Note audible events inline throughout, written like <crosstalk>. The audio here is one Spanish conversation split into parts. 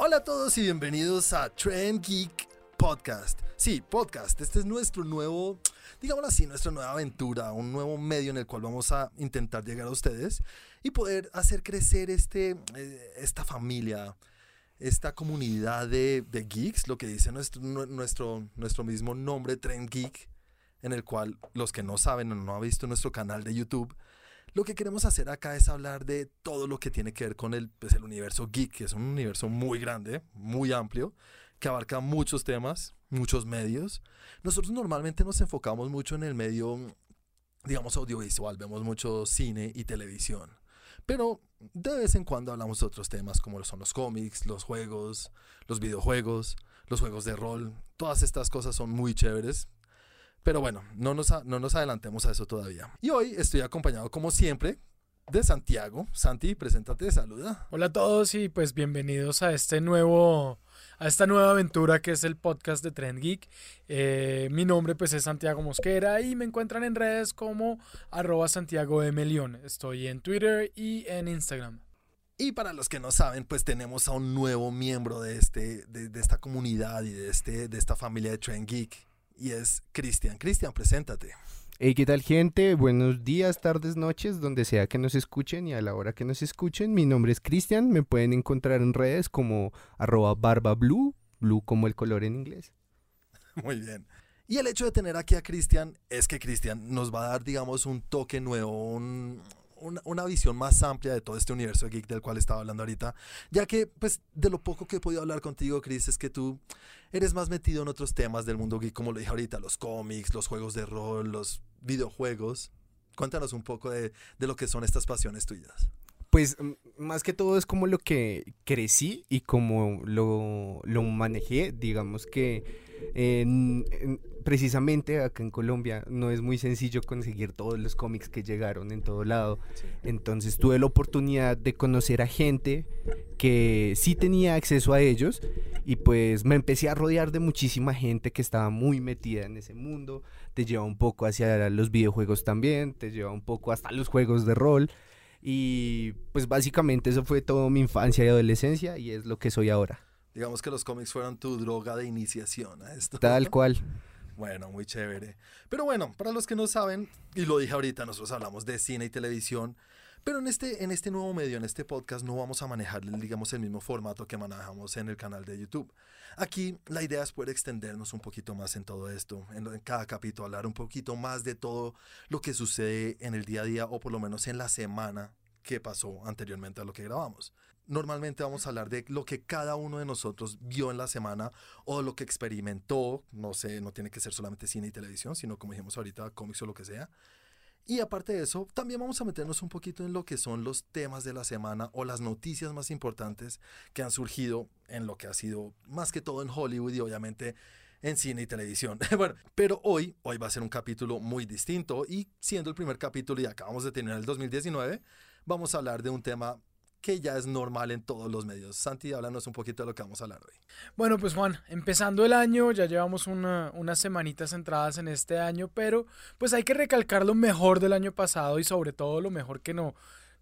Hola a todos y bienvenidos a Trend Geek Podcast. Sí, podcast. Este es nuestro nuevo, digámoslo así, nuestra nueva aventura, un nuevo medio en el cual vamos a intentar llegar a ustedes y poder hacer crecer este, eh, esta familia, esta comunidad de, geeks, lo que dice nuestro, nuestro, nuestro mismo nombre, Trend Geek, en el cual los que no saben o no han visto nuestro canal de YouTube, lo que queremos hacer acá es hablar de todo lo que tiene que ver con el, pues, el universo geek, que es un universo muy grande, muy amplio, que abarca muchos temas, muchos medios. Nosotros normalmente nos enfocamos mucho en el medio, digamos, audiovisual, vemos mucho cine y televisión. Pero de vez en cuando hablamos de otros temas como son los cómics, los juegos, los videojuegos, los juegos de rol. Todas estas cosas son muy chéveres. Pero bueno, no nos, no nos adelantemos a eso todavía. Y hoy estoy acompañado como siempre de Santiago. Santi, preséntate, saluda. Hola a todos y pues bienvenidos a este nuevo a esta nueva aventura que es el podcast de Trend Geek. Eh, mi nombre pues es Santiago Mosquera y me encuentran en redes como arroba Santiago de Melión. Estoy en Twitter y en Instagram. Y para los que no saben, pues tenemos a un nuevo miembro de, este, de, de esta comunidad y de, este, de esta familia de Trend Geek. Y es Cristian. Cristian, preséntate. Hey, ¿qué tal gente? Buenos días, tardes, noches, donde sea que nos escuchen y a la hora que nos escuchen. Mi nombre es Cristian, me pueden encontrar en redes como arroba barba blue, blue como el color en inglés. <laughs> Muy bien. Y el hecho de tener aquí a Cristian es que Cristian nos va a dar, digamos, un toque nuevo, un, una, una, visión más amplia de todo este universo geek del cual estaba hablando ahorita, ya que pues de lo poco que he podido hablar contigo, Chris, es que tú eres más metido en otros temas del mundo geek, como lo dije ahorita, los cómics, los juegos de rol, los videojuegos. Cuéntanos un poco de, de lo que son estas pasiones tuyas. Pues más que todo es como lo que crecí y como lo, lo manejé, digamos que en, en, precisamente acá en Colombia no es muy sencillo conseguir todos los cómics que llegaron en todo lado. Entonces tuve la oportunidad de conocer a gente que sí tenía acceso a ellos y pues me empecé a rodear de muchísima gente que estaba muy metida en ese mundo. Te lleva un poco hacia los videojuegos también, te lleva un poco hasta los juegos de rol. Y pues básicamente eso fue toda mi infancia y adolescencia y es lo que soy ahora. Digamos que los cómics fueron tu droga de iniciación a esto. Tal <laughs> cual. Bueno, muy chévere. Pero bueno, para los que no saben, y lo dije ahorita, nosotros hablamos de cine y televisión, pero en este, en este nuevo medio, en este podcast, no vamos a manejar, digamos, el mismo formato que manejamos en el canal de YouTube. Aquí la idea es poder extendernos un poquito más en todo esto, en, en cada capítulo, hablar un poquito más de todo lo que sucede en el día a día o por lo menos en la semana que pasó anteriormente a lo que grabamos normalmente vamos a hablar de lo que cada uno de nosotros vio en la semana o lo que experimentó, no sé, no tiene que ser solamente cine y televisión, sino como dijimos ahorita, cómics o lo que sea. Y aparte de eso, también vamos a meternos un poquito en lo que son los temas de la semana o las noticias más importantes que han surgido en lo que ha sido más que todo en Hollywood y obviamente en cine y televisión. <laughs> bueno, pero hoy, hoy va a ser un capítulo muy distinto y siendo el primer capítulo y acabamos de tener el 2019, vamos a hablar de un tema que ya es normal en todos los medios. Santi, háblanos un poquito de lo que vamos a hablar hoy. Bueno, pues Juan, empezando el año, ya llevamos una, unas semanitas entradas en este año, pero pues hay que recalcar lo mejor del año pasado y sobre todo lo mejor que no,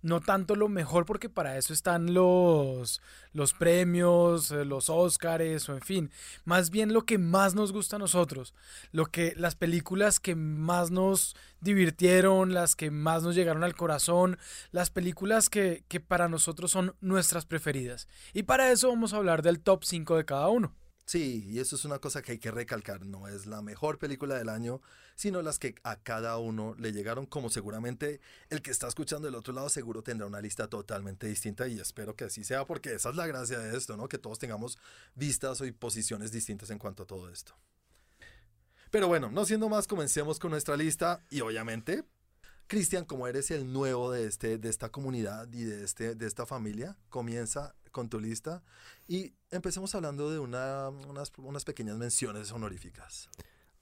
no tanto lo mejor porque para eso están los, los premios, eh, los Óscares o en fin, más bien lo que más nos gusta a nosotros, lo que las películas que más nos divirtieron, las que más nos llegaron al corazón, las películas que, que para nosotros son nuestras preferidas. Y para eso vamos a hablar del top 5 de cada uno. Sí, y eso es una cosa que hay que recalcar, no es la mejor película del año, sino las que a cada uno le llegaron, como seguramente el que está escuchando del otro lado seguro tendrá una lista totalmente distinta y espero que así sea, porque esa es la gracia de esto, ¿no? Que todos tengamos vistas y posiciones distintas en cuanto a todo esto. Pero bueno, no siendo más, comencemos con nuestra lista y obviamente, Cristian, como eres el nuevo de, este, de esta comunidad y de, este, de esta familia, comienza con tu lista y empecemos hablando de una, unas, unas pequeñas menciones honoríficas.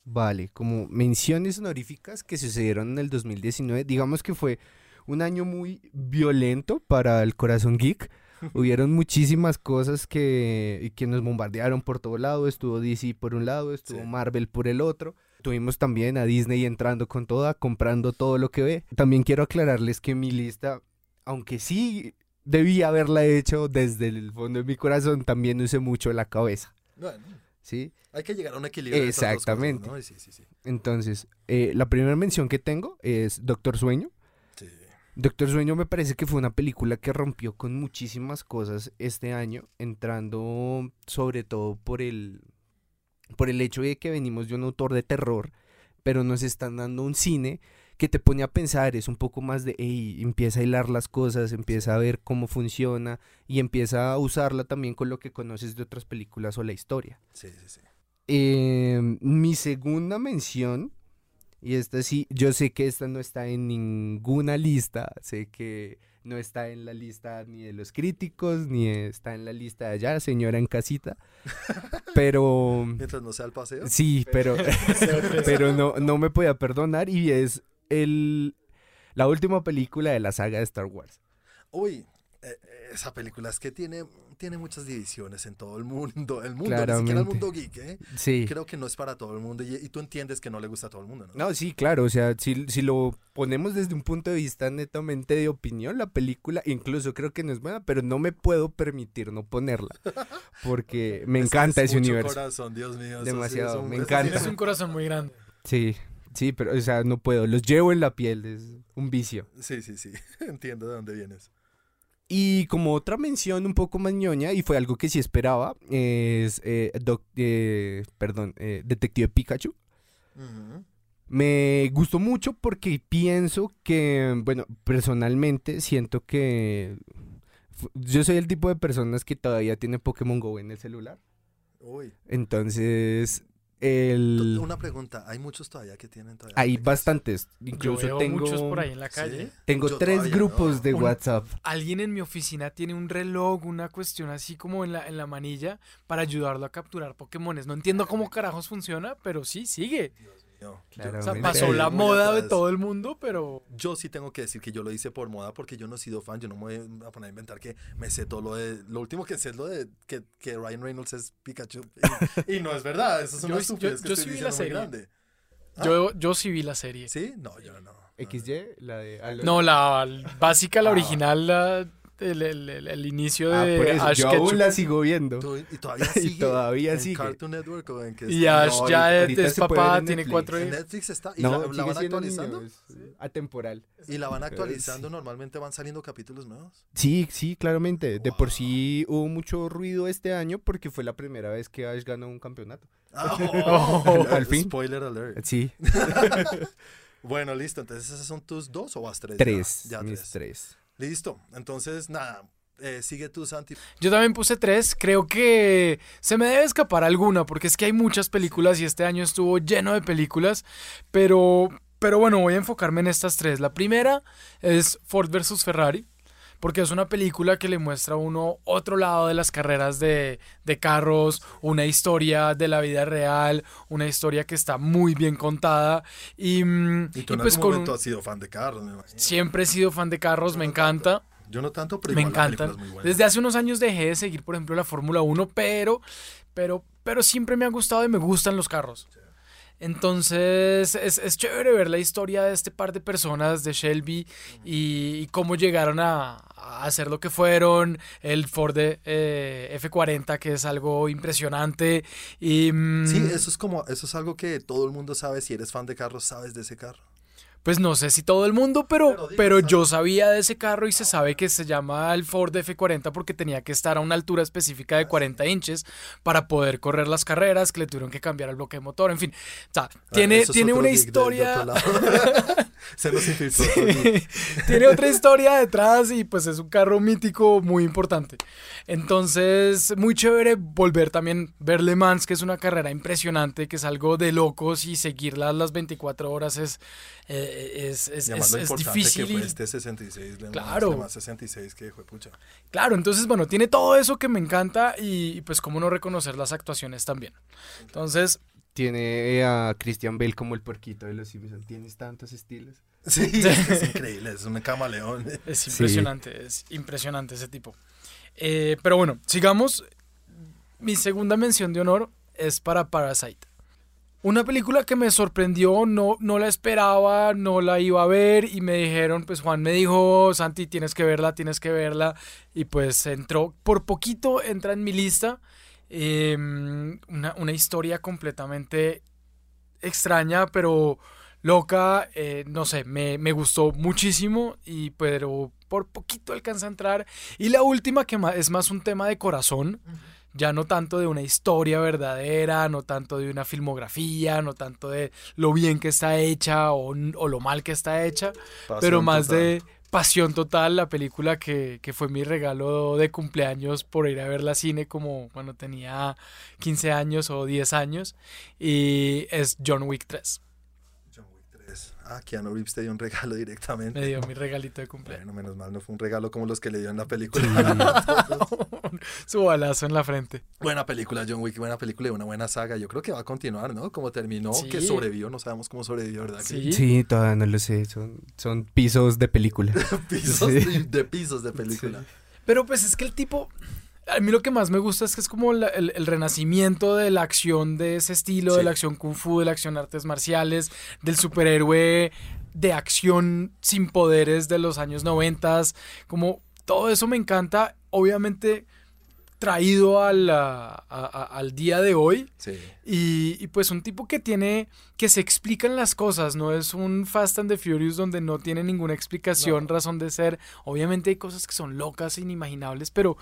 Vale, como menciones honoríficas que sucedieron en el 2019, digamos que fue un año muy violento para el corazón geek. <laughs> Hubieron muchísimas cosas que, que nos bombardearon por todo lado. Estuvo DC por un lado, estuvo sí. Marvel por el otro. Tuvimos también a Disney entrando con toda, comprando todo lo que ve. También quiero aclararles que mi lista, aunque sí debí haberla hecho desde el fondo de mi corazón, también usé mucho la cabeza, Bueno, ¿sí? hay que llegar a un equilibrio. cosas, Exactamente. ¿no? Y Sí, sí, sí. Entonces, eh, la primera mención que tengo es Doctor Sueño. Doctor Sueño me parece que fue una película que rompió con muchísimas cosas este año, entrando sobre todo por el, por el hecho de que venimos de un autor de terror, pero nos están dando un cine que te pone a pensar, es un poco más de, hey, empieza a hilar las cosas, empieza a ver cómo funciona y empieza a usarla también con lo que conoces de otras películas o la historia. Sí, sí, sí. Eh, mi segunda mención, y esta sí, yo sé que esta no está en ninguna lista, sé que no está en la lista ni de los críticos, ni está en la lista de allá, señora en casita, <laughs> pero Mientras no sea el paseo. sí, pero, <laughs> <laughs> pero no, no me podía perdonar y es el, la última película de la saga de Star Wars. Uy, eh, esa película es que tiene, tiene muchas divisiones en todo el mundo. El mundo, ni siquiera el Claramente. mundo geek, ¿eh? Sí. Creo que no es para todo el mundo y, y tú entiendes que no le gusta a todo el mundo, ¿no? No, sí, claro, o sea, si, si lo ponemos desde un punto de vista netamente de opinión, la película incluso creo que no es buena, pero no me puedo permitir no ponerla, <laughs> porque me Es encanta es ese mucho universo. corazón, Dios mío. sí Demasiado, es un- me encanta. es Tienes un corazón muy grande. Sí, sí, pero, o sea, no puedo, los llevo en la piel, es un vicio. Sí, sí, sí. <laughs> Entiendo de dónde vienes. Y como otra mención un poco más ñoña, y fue algo que sí esperaba, es, eh, Doc- eh, perdón, eh, Detective Pikachu. Me gustó mucho porque pienso que, bueno, personalmente siento que yo soy el tipo de personas que todavía tiene Pokémon Go en el celular. Uy. Entonces, el... Una pregunta. ¿Hay muchos todavía que tienen todavía? hay aplicación? bastantes. Yo Incluso veo tengo, muchos por ahí en la Sí. calle. tengo Yo tres grupos no. de Un- WhatsApp. Alguien en mi oficina tiene un reloj, una cuestión así como en la, en la manilla para ayudarlo a capturar Pokémones. No entiendo cómo carajos funciona, pero sí, sigue. No, yo- O sea, pasó la moda de todo el mundo, pero Yo sí tengo que decir que yo lo hice por moda porque yo no he sido fan. Yo no me voy a poner a inventar que me sé todo lo de. Lo último que sé es lo de que, que Ryan Reynolds es Pikachu. Y, y no es verdad. Eso es Yo- una yo- estupidez que yo estoy sí vi la serie. grande. Ah. yo, yo sí vi la serie. ¿Sí? No, yo no. XY, la de... ah, No, la básica, la Ah. original, la- el, el- el- el inicio Ah, de Ash yo Ketchum. aún la sigo viendo. ¿Tú- ¿Y todavía <laughs> Y sigue? todavía ¿En sigue. Cartoon Network o en qué Y? Ash No, ya es- papá, en tiene cuatro ¿En hijos. Netflix está? ¿Y No, la, van actualizando? niño, es atemporal. ¿Y la van Eh, actualizando? sí. Normalmente van saliendo capítulos nuevos. Sí, sí, claramente. De por sí hubo mucho ruido este año porque fue la primera vez que Ash ganó un campeonato. Ah, <laughs> Oh. Al fin. Spoiler alert. Sí, <laughs> Bueno, listo. Entonces, ¿esas son tus dos o vas tres? Ya, tres, Ya, mis tres. tres. Listo. Entonces, nada. eh, sigue tú, Santi. Yo también puse tres. Creo que se me debe escapar alguna, porque es que hay muchas películas y este año estuvo lleno de películas. Pero, pero bueno, voy a enfocarme en estas tres. La primera es Ford vs. Ferrari. Porque es una película que le muestra a uno otro lado de las carreras de, de carros, una historia de la vida real, una historia que está muy bien contada. Y, mm, Y tú y en pues algún con momento un- has sido fan de carros, me imagino. siempre he sido fan de carros, me encanta. Yo no tanto, pero Me buena. Desde hace unos años dejé de seguir, por ejemplo, la Fórmula 1, pero, pero, pero siempre me ha gustado y me gustan los carros. Entonces es, es chévere ver la historia de este par de personas, de Shelby, y, cómo llegaron a, a hacer lo que fueron, el Ford eh, F40, que es algo impresionante. Y, mm, Sí, eso es como, eso es algo que todo el mundo sabe. Si eres fan de carros, sabes de ese carro. Pues no sé si todo el mundo, pero, Pero yo sabía de ese carro y se sabe que se llama el Ford F40 porque tenía que estar a una altura específica de 40 inches para poder correr las carreras, que le tuvieron que cambiar el bloque de motor, en fin. O sea, tiene, Ah, tiene otro una historia... <laughs> <laughs> Se nos infiltró geek. <laughs> tiene otra historia detrás y pues es un carro mítico muy importante. Entonces, muy chévere volver también ver Le Mans, que es una carrera impresionante, que es algo de locos y seguirla las 24 horas es, eh, es, es, es- difícil. que y- fue este 66, Le Mans, Claro. Le Mans 66, que fue pucha. Claro, entonces, bueno, tiene todo eso que me encanta y, y, pues cómo no reconocer las actuaciones también. Entonces, Tiene eh, a Christian Bale como el porquito de los Simpsons. Tienes tantos estilos. <laughs> Sí, es, increíble, es un camaleón. es Sí. impresionante, es impresionante ese tipo. Eh, pero bueno, sigamos. Mi segunda mención de honor es para Parasite. Una película que me sorprendió, no, no la esperaba, no la iba a ver y me dijeron, pues Juan me dijo, Santi, tienes que verla, tienes que verla. Y pues entró, por poquito entra en mi lista. Em, una, una historia completamente extraña, pero loca, eh, no sé, me, me, gustó muchísimo, y, pero por poquito alcanza a entrar. Y la última, que es más un tema de corazón, ya no tanto de una historia verdadera, no tanto de una filmografía, no tanto de lo bien que está hecha o, o lo mal que está hecha, pero más de pasión total, la película que, que, fue mi regalo de cumpleaños por ir a ver la cine como cuando tenía 15 años o 10 años, y es John Wick 3. Ah, Keanu Reeves te dio un regalo <laughs> directamente. Me dio mi regalito de cumpleaños. Bueno, menos mal, no fue un regalo como los que le dio en la película. <laughs> <laughs> Su balazo en la frente. Buena película, John Wick, buena película y una buena saga. Yo creo que va a continuar, ¿no? Como terminó, que sobrevivió, no sabemos cómo sobrevivió, ¿verdad? Sí, sí todavía no lo sé. Son, son pisos de película. pisos de, pisos de película. Pero pues es que el tipo, a mí lo que más me gusta es que es como el, el, renacimiento de la acción de ese estilo, sí. de la acción kung fu, de la acción artes marciales, del superhéroe de acción sin poderes de los años noventas, como todo eso me encanta, obviamente traído al, a, a, al día de hoy sí. y, y, pues un tipo que tiene que se explican las cosas no es un Fast and the Furious donde no tiene ninguna explicación no. razón de ser obviamente hay cosas que son locas inimaginables pero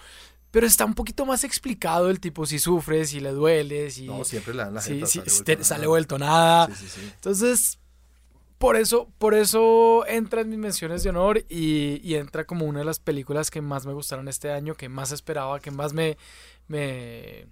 pero está un poquito más explicado el tipo si sufre, si le duele, si... No, siempre le dan la gente si, sale, vuelto te, sale vuelto nada. Sí, sí, sí. Entonces, por eso, por eso entra en mis menciones de honor y, y, entra como una de las películas que más me gustaron este año, que más esperaba, que más me, me,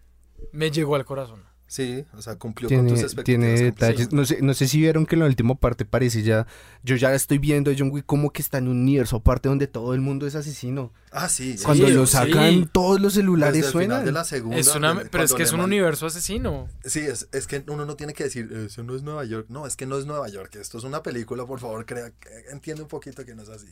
me llegó al corazón. Sí, o sea, cumplió tiene, con tus expectativas. Tiene detalles. No, sé, no sé si vieron que en la última parte parece ya. Yo ya estoy viendo a John Wick como que está en un universo aparte donde todo el mundo es asesino. Ah, sí. Cuando sí, lo sacan, sí. todos los celulares Desde el suenan. final de la segunda, Es una, pero es que es un universo asesino. Sí, es, es que uno no tiene que decir, eso no es Nueva York. No, es que no es Nueva York. Esto es una película, por favor, crea, que- entiende un poquito que no es así.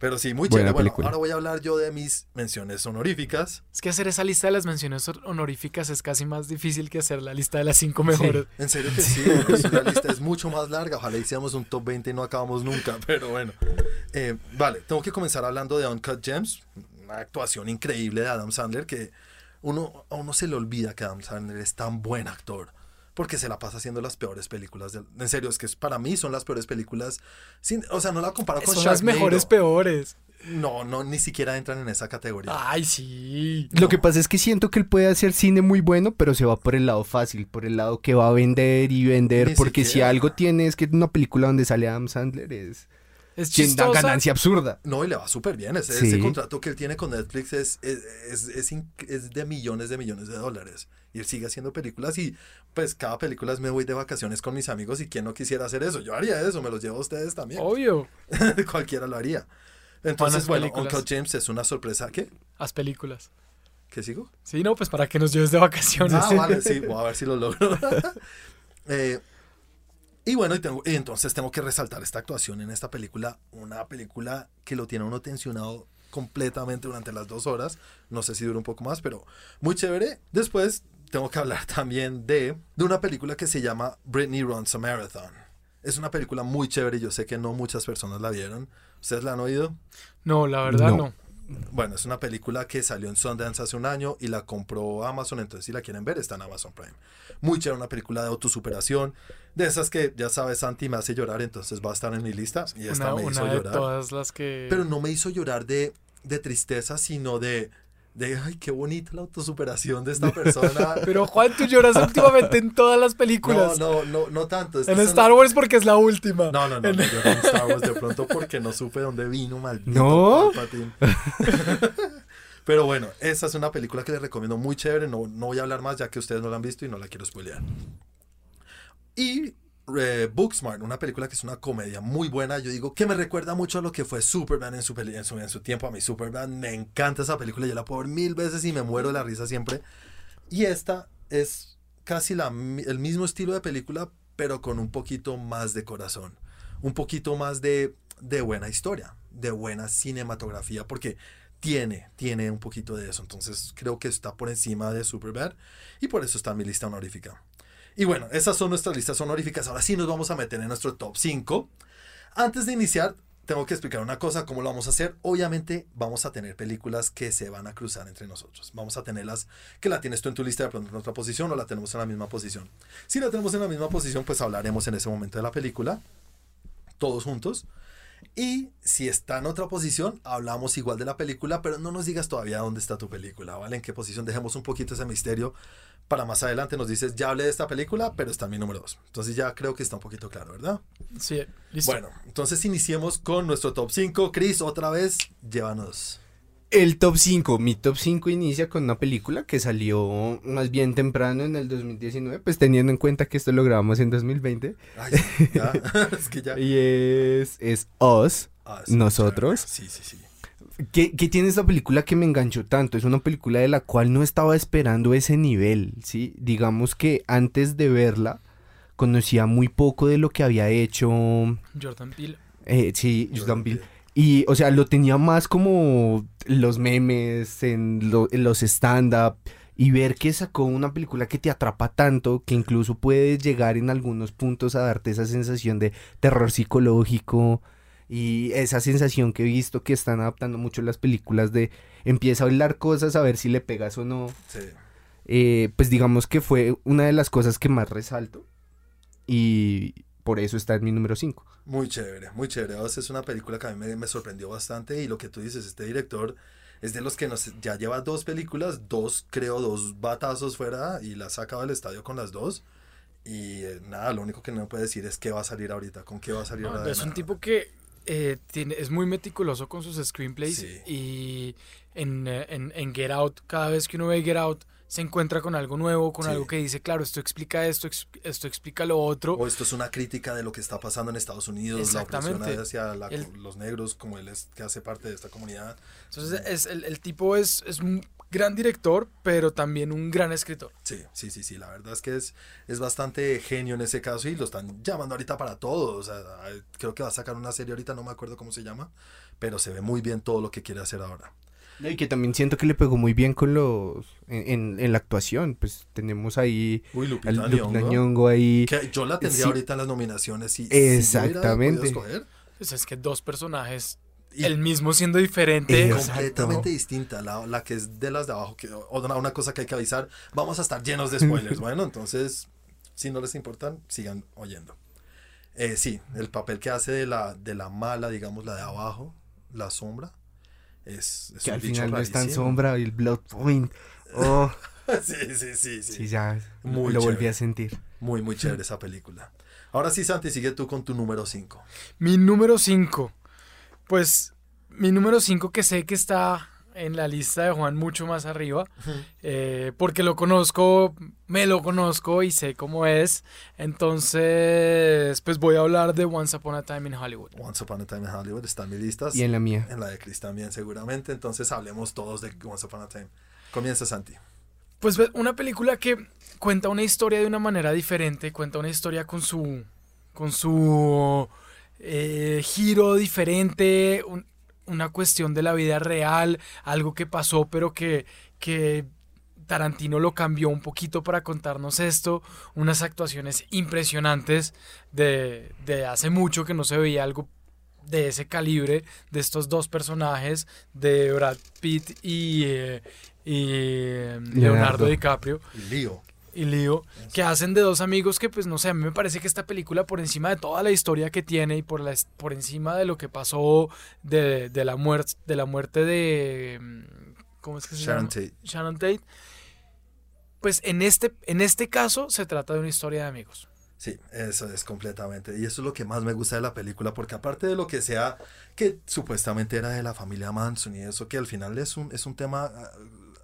Pero sí, muy Buena chévere. Bueno, película. ahora voy a hablar yo de mis menciones honoríficas. Es que hacer esa lista de las menciones honoríficas es casi más difícil que hacer la lista de las cinco mejores. En serio que <laughs> sí, una lista es mucho más larga. Ojalá hiciéramos un top 20 y no acabamos nunca, <laughs> pero bueno. Eh, vale, tengo que comenzar hablando de Uncut Gems, una actuación increíble de Adam Sandler que uno, a uno se le olvida que Adam Sandler es tan buen actor. Porque se la pasa haciendo las peores películas. del- en serio, es que para mí son las peores películas. sin- o sea, no la comparo con Son las mejores peores. No, no, ni siquiera entran en esa categoría. Ay, sí. Lo que pasa es que siento que él puede hacer cine muy bueno, pero se va por el lado fácil, por el lado que va a vender y vender. Ni porque si algo tiene es que una película donde sale Adam Sandler es Es una ganancia absurda. No, y le va súper bien. Ese, Sí. ese contrato que él tiene con Netflix es, es, es, es de millones de millones de dólares. Y él sigue haciendo películas y pues cada película es me voy de vacaciones con mis amigos y quién no quisiera hacer eso. Yo haría eso, me los llevo a ustedes también. Obvio. <laughs> Cualquiera lo haría. Entonces, bueno, películas. Uncle James es una sorpresa. ¿Qué? Las películas. ¿Qué sigo? Sí, no, pues para que nos lleves de vacaciones. Ah, vale, sí, <laughs> voy a ver si lo logro. <laughs> Eh, y bueno, y, tengo- y entonces tengo que resaltar esta actuación en esta película, una película que lo tiene uno tensionado completamente durante las dos horas, no sé si dura un poco más, pero muy chévere. Después tengo que hablar <laughs> también de, de una película que se llama Britney Runs a Marathon. Es una película muy chévere y yo sé que no muchas personas la vieron. ¿Ustedes la han oído? No, la verdad No. no. Bueno, es una película que salió en Sundance hace un año y la compró Amazon, entonces si la quieren ver está en Amazon Prime. Muy chévere, una película de autosuperación, de esas que ya sabes, Santi me hace llorar, entonces va a estar en mi lista y esta Una, me hizo una de llorar. todas las que... Pero no me hizo llorar de, de tristeza, sino de, de, ay, qué bonita la autosuperación de esta <laughs> persona. Pero Juan, tú lloras últimamente en todas las películas. no, no, no, no tanto. es en Star Wars porque es la última. No, no, no, En- no, en Star Wars de pronto porque no supe dónde vino, maldito ¿No? <laughs> Pero bueno, esa es una película que les recomiendo muy chévere, no, no voy a hablar más ya que ustedes no la han visto y no la quiero spoilear. Y eh, Booksmart, una película que es una comedia muy buena, yo digo que me recuerda mucho a lo que fue Superman en su, tiempo, a mí Superman, me encanta esa película, yo la puedo ver mil veces y me muero de la risa siempre. Y esta es casi la, el mismo estilo de película, pero con un poquito más de corazón, un poquito más de, de buena historia, de buena cinematografía, porque tiene, tiene un poquito de eso. Entonces creo que está por encima de Superbad y por eso está en mi lista honorífica. Y bueno, esas son nuestras listas honoríficas. Ahora sí nos vamos a meter en nuestro top 5. Antes de iniciar, tengo que explicar una cosa, cómo lo vamos a hacer. Obviamente vamos a tener películas que se van a cruzar entre nosotros. Vamos a tenerlas que la tienes tú en tu lista de pronto en otra posición o la tenemos en la misma posición. Si la tenemos en la misma posición, pues hablaremos en ese momento de la película, todos juntos. Y si está en otra posición, hablamos igual de la película, pero no nos digas todavía dónde está tu película, ¿vale? En qué posición dejemos un poquito ese misterio para más adelante nos dices, ya hablé de esta película, pero está en mi número 2. Entonces ya creo que está un poquito claro, ¿verdad? Sí, listo. Bueno, entonces iniciemos con nuestro top 5. Chris, otra vez, llévanos. El top 5, mi top 5 inicia con una película que salió más bien temprano en el 2019, pues teniendo en cuenta que esto lo grabamos en 2020. Ay, ya, <laughs> es que ya. Y es, es Us, Ah, sí, nosotros. Sí, sí, sí. ¿Qué, qué tiene esta película que me enganchó tanto? Es una película de la cual no estaba esperando ese nivel, ¿sí? Digamos que antes de verla conocía muy poco de lo que había hecho, Jordan Peele. eh, sí, Jordan Jordan Peele. Peele. Y, o sea, lo tenía más como los memes, en, lo- en los stand-up. Y ver que sacó una película que te atrapa tanto, que incluso puedes llegar en algunos puntos a darte esa sensación de terror psicológico. Y esa sensación que he visto que están adaptando mucho las películas de empieza a hablar cosas a ver si le pegas o no. Sí. Eh, pues digamos que fue una de las cosas que más resalto. Y por eso está en mi número 5. Muy chévere, muy chévere. O sea, es una película que a mí me, me sorprendió bastante y lo que tú dices, este director es de los que nos, ya lleva dos películas, dos, creo, dos batazos fuera y la ha sacado del estadio con las dos. Y eh, nada, lo único que no puede decir es qué va a salir ahorita, con qué va a salir No, ahora. es un tipo que eh, tiene, es muy meticuloso con sus screenplays Sí. y en, eh, en, en Get Out, cada vez que uno ve Get Out, se encuentra con algo nuevo, con Sí. algo que dice, claro, esto explica esto, esto explica lo otro. O esto es una crítica de lo que está pasando en Estados Unidos, la opresión hacia la- El- los negros, como él es que hace parte de esta comunidad. Entonces, es, el, el tipo es, es un gran director, pero también un gran escritor. Sí, sí, sí, sí, la verdad es que es, es bastante genio en ese caso y lo están llamando ahorita para todo. O sea, creo que va a sacar una serie ahorita, no me acuerdo cómo se llama, pero se ve muy bien todo lo que quiere hacer ahora. Y que también siento que le pegó muy bien con los. en, en- en la actuación. Pues tenemos ahí. Uy, Lupita al Lupita Nyong'o, Nyong'o ahí. que yo la tendría Sí. ahorita en las nominaciones. Y, Exactamente. Si Pues es que dos personajes, y el mismo siendo diferente. Completamente distinta, la, la que es de las de abajo. Que, o una, una cosa que hay que avisar, vamos a estar llenos de spoilers. <laughs> bueno, entonces, si no les importan, sigan oyendo. Eh, sí, el papel que hace de la, de la mala, digamos, la de abajo, la sombra, es, es que un al final no es tan sombra y el Blood Point. Oh, <laughs> sí, sí, sí, sí. sí, ya. Muy lo volví a sentir. Muy, muy chévere esa película. Ahora sí, Santi, sigue tú con tu número 5. Mi número 5. Pues mi número 5 que sé que está en la lista de Juan mucho más arriba, eh, porque lo conozco, me lo conozco y sé cómo es. Entonces, pues voy a hablar de Once Upon a Time in Hollywood. Once Upon a Time in Hollywood está en mi lista. Y en la mía. En la de Chris también, seguramente. Entonces hablemos todos de Once Upon a Time. Comienza, Santi. Pues una película que cuenta una historia de una manera diferente, cuenta una historia con su con su eh, giro diferente, un- una cuestión de la vida real, algo que pasó pero que, que Tarantino lo cambió un poquito para contarnos esto, unas actuaciones impresionantes de, de hace mucho que no se veía algo de ese calibre de estos dos personajes de Brad Pitt y, eh, y eh, Leonardo. Leonardo. DiCaprio Lío. Y Leo que hacen de dos amigos que pues no sé, a mí me parece que esta película por encima de toda la historia que tiene y por la por encima de lo que pasó de, de la muerte de la muerte de mm, ¿cómo es que se Sharon llama? Tate. Sharon Tate. Pues en este en este caso se trata de una historia de amigos. Sí, eso es completamente. Y eso es lo que más me gusta de la película, porque aparte de lo que sea, que supuestamente era de la familia Manson y eso, que al final es un, es un tema ah,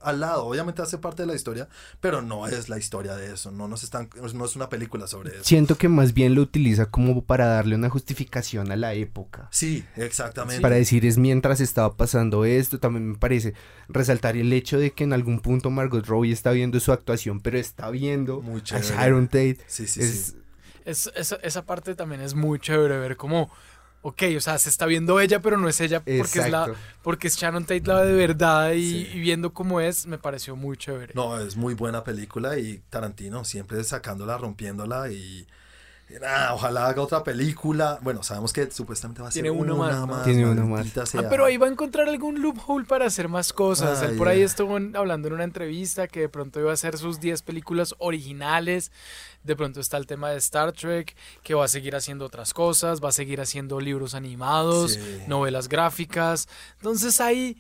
al lado, obviamente hace parte de la historia, pero no es la historia de eso, no, nos están, no es una película sobre eso. Siento que más bien lo utiliza como para darle una justificación a la época. Sí, exactamente. Para decir es mientras estaba pasando esto, también me parece resaltar el hecho de que en algún punto Margot Robbie está viendo su actuación, pero está viendo a. Sharon Tate. Sí, sí, es, sí. Es, esa, esa parte también es muy chévere ver cómo ok, o sea, se está viendo ella, pero no es ella porque es la porque es Sharon Tate la de verdad y, Sí. y viendo cómo es, me pareció muy chévere. No, es muy buena película y Tarantino siempre sacándola, rompiéndola y... nada, ojalá haga otra película. Bueno, sabemos que supuestamente va a ser Tiene una más. Tiene una maldita Ah, pero ahí va a encontrar algún loophole para hacer más cosas. Él por ahí ay. estuvo hablando en una entrevista que de pronto iba a hacer sus 10 películas originales. De pronto está el tema de Star Trek, que va a seguir haciendo otras cosas, va a seguir haciendo libros animados, Sí. novelas gráficas. Entonces ahí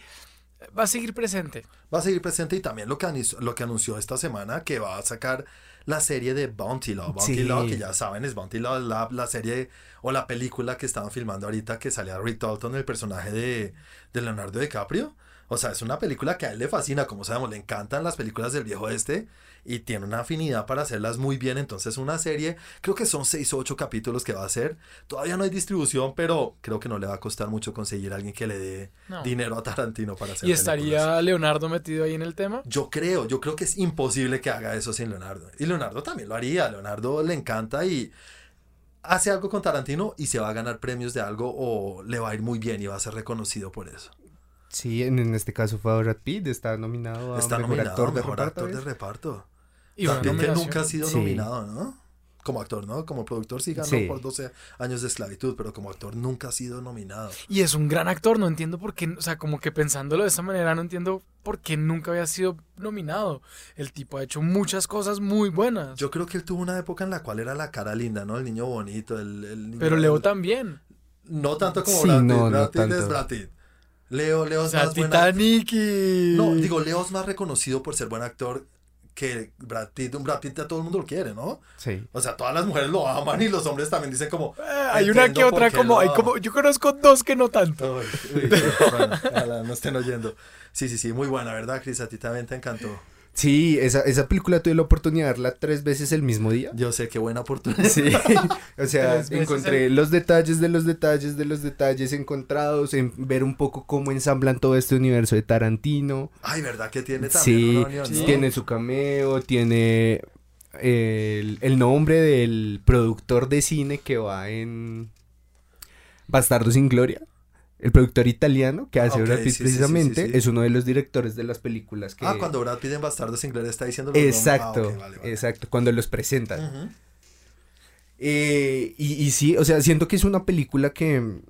va a seguir presente. Va a seguir presente y también lo que, anunció, lo que anunció esta semana que va a sacar la serie de Bounty Law. Bounty Sí. Law, que ya saben, es Bounty Law, la, la serie o la película que estaban filmando ahorita que salía Rick Dalton, el personaje de, de Leonardo DiCaprio. O sea, es una película que a él le fascina, como sabemos, le encantan las películas del viejo este y tiene una afinidad para hacerlas muy bien. Entonces, una serie, creo que son seis o ocho capítulos que va a hacer. Todavía no hay distribución, pero creo que no le va a costar mucho conseguir a alguien que le dé No. dinero a Tarantino para hacer ¿Y películas. estaría Leonardo metido ahí en el tema? Yo creo, yo creo que es imposible que haga eso sin Leonardo. Y Leonardo también lo haría. Leonardo le encanta y hace algo con Tarantino y se va a ganar premios de algo o le va a ir muy bien y va a ser reconocido por eso. Sí, en, en este caso fue Brad Pitt, está nominado a Está mejor nominado actor de mejor reparto. actor de reparto. Y una También que nunca ha sido Sí. nominado, ¿no? Como actor, ¿no? Como productor sí ganó Sí. por 12 años de esclavitud, pero como actor nunca ha sido nominado. Y es un gran actor, no entiendo por qué, o sea, como que pensándolo de esa manera, no entiendo por qué nunca había sido nominado. El tipo ha hecho muchas cosas muy buenas. Yo creo que él tuvo una época en la cual era la cara linda, ¿no? El niño bonito, el, el niño- pero Leo el- también. No tanto como Sí, Brad Pitt. no, no Brad Pitt es. Brad Pitt. Leo, Leo O es sea, más Titanic y... No, digo, Leo es más reconocido por ser buen actor que Brad Pitt. Un Brad Pitt a todo el mundo lo quiere, ¿no? Sí. O sea, todas las mujeres lo aman y los hombres también dicen como... Eh, hay una que "Entiendo por otra como, hay ama". como, yo conozco dos que no tanto. Uy, uy, bueno, ojalá no estén oyendo. Sí, sí, sí, muy buena, ¿verdad, Cris? A ti también te encantó. Sí, esa, esa película tuve la oportunidad de verla tres veces el mismo día. Yo sé qué buena oportunidad. Sí, <laughs> <laughs> o sea, encontré los detalles de los detalles de los detalles encontrados, en ver un poco cómo ensamblan todo este universo de Tarantino. Ay, ¿verdad que tiene también Sí, una unión, sí. no? tiene su cameo, tiene el, el nombre del productor de cine que va en Bastardo sin Gloria. El productor italiano que hace Brad Pitt sí, precisamente sí, sí. es uno de los directores de las películas que... Ah, cuando Brad Pitt en Bastardo sin Gloria está diciendo. Exacto, Ah, ok, vale, vale. exacto, cuando los presentan. Eh, y, y sí, o sea, siento que es una película que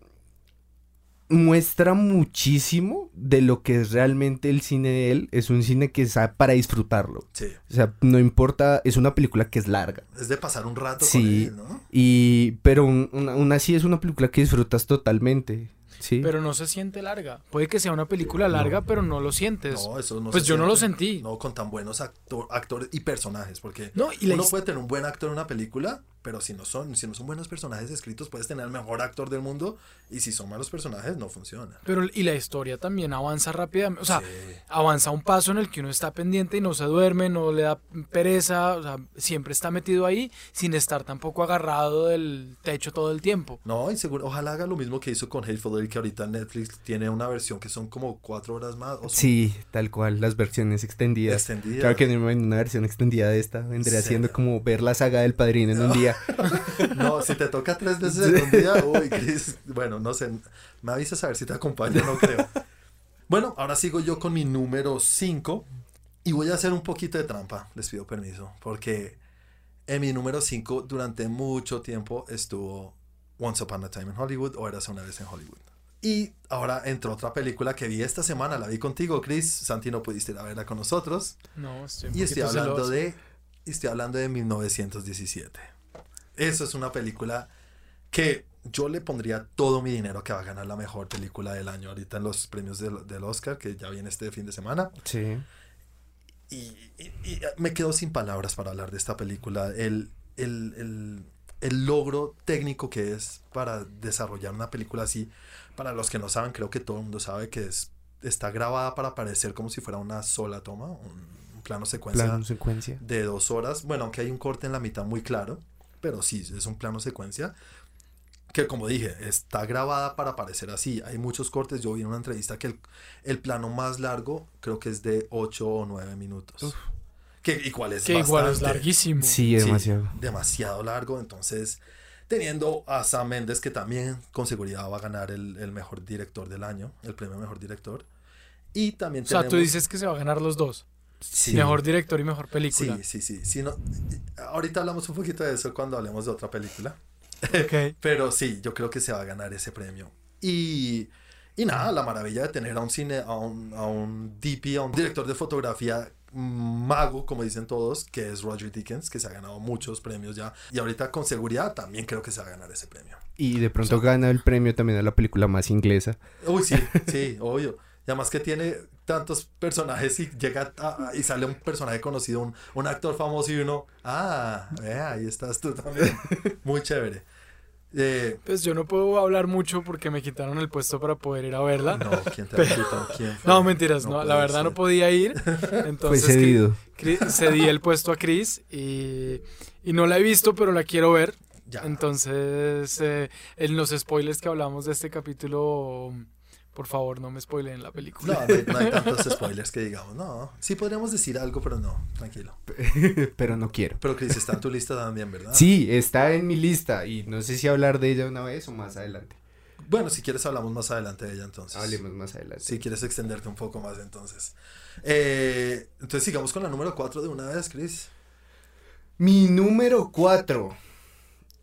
muestra muchísimo de lo que es realmente el cine de él. Es un cine que es para disfrutarlo. Sí, O sea, no importa, es una película que es larga. es de pasar un rato Sí. con él, ¿no? Y, pero un- aún así es una película que disfrutas totalmente. Sí. Pero no se siente larga. Puede que sea una película larga, pero no lo sientes. No, eso no pues se yo no lo siente. sentí. No, con tan buenos actor- actores y personajes, porque No, y uno puede tener un buen actor en una película, pero si no son, si no son buenos personajes escritos, puedes tener el mejor actor del mundo, y si son malos personajes, no funciona. Pero y la historia también avanza rápidamente. O sea, Sí. avanza un paso en el que uno está pendiente y no se duerme, no le da pereza. O sea, siempre está metido ahí sin estar tampoco agarrado del techo todo el tiempo. No, y seguro, ojalá haga lo mismo que hizo con Hateful Eight, que ahorita Netflix tiene una versión que son como cuatro horas más. O son Sí, tal cual, las versiones extendidas. extendidas. Claro que no, una versión extendida de esta vendría Sí. siendo como ver la saga del padrino en un <laughs> día. <laughs> No, si te toca tres veces en un día, uy, Chris, bueno, no sé, me avisas a ver si te acompaño, no creo. Bueno, ahora sigo yo con mi número 5 y voy a hacer un poquito de trampa, les pido permiso, porque en mi número 5 durante mucho tiempo estuvo Once Upon a Time in Hollywood o Eras una vez en Hollywood. Y ahora entró otra película que vi esta semana, la vi contigo, Chris. Santi, no pudiste ir a verla con nosotros. No, estoy un Y estoy hablando celoso. de estoy hablando de 1917. Eso es una película que yo le pondría todo mi dinero que va a ganar la mejor película del año ahorita en los premios del, del Oscar que ya viene este fin de semana. Sí. Y, y- y me quedo sin palabras para hablar de esta película. El, el, el- el logro técnico que es para desarrollar una película así. Para los que no saben, creo que todo el mundo sabe que es, está grabada para parecer como si fuera una sola toma, un, un plano secuencia Plano secuencia. de dos horas. Bueno, aunque hay un corte en la mitad muy claro, pero sí, es un plano secuencia. Que como dije, está grabada para parecer así. Hay muchos cortes. Yo vi en una entrevista que el, el plano más largo creo que es de 8 o 9 minutos. Que igual es Que igual es bastante. larguísimo. Sí, Sí, demasiado. demasiado largo. Entonces, Teniendo a Sam Mendes, que también con seguridad va a ganar el, el mejor director del año, el premio mejor director. Y también O sea, tenemos... tú dices que se va a ganar los dos. Sí. Mejor director y mejor película. Sí, sí, sí. sí, no, ahorita hablamos un poquito de eso cuando hablemos de otra película. Ok. <laughs> Pero sí, yo creo que se va a ganar ese premio. Y, y nada, la maravilla de tener a un cine, a un, a un DP, a un director de fotografía mago, como dicen todos, que es Roger Dickens, que se ha ganado muchos premios ya. Y ahorita con seguridad también creo que se va a ganar ese premio. Y de pronto gana el premio también a la película más inglesa. Uy, sí, <laughs> sí, obvio. Y además que tiene tantos personajes y llega a- y sale un personaje conocido, un, un actor famoso y uno, ah, vea, ahí estás tú también. <laughs> Muy chévere. Eh, Pues yo no puedo hablar mucho porque me quitaron el puesto para poder ir a verla. no, ¿quién te quitó? ¿Quién <laughs> fue? No, mentiras, no, la verdad no podía ir. <laughs> Fue Entonces cedido. Cri- cedí el puesto a Chris y, y no la he visto, pero la quiero ver. Ya. Entonces, eh, en los spoilers que hablamos de este capítulo, por favor, no me spoilen la película. No, no hay, no hay <laughs> tantos spoilers que digamos. No, sí podríamos decir algo, pero no, tranquilo. <laughs> Pero no quiero. Pero Chris está en tu lista también, ¿verdad? Sí, está en mi lista y no sé si hablar de ella una vez o más adelante. Bueno, si quieres hablamos más adelante de ella entonces. Hablemos más adelante. Si quieres extenderte un poco más entonces. Eh, entonces sigamos con la número 4 de una vez, Chris. Mi número 4.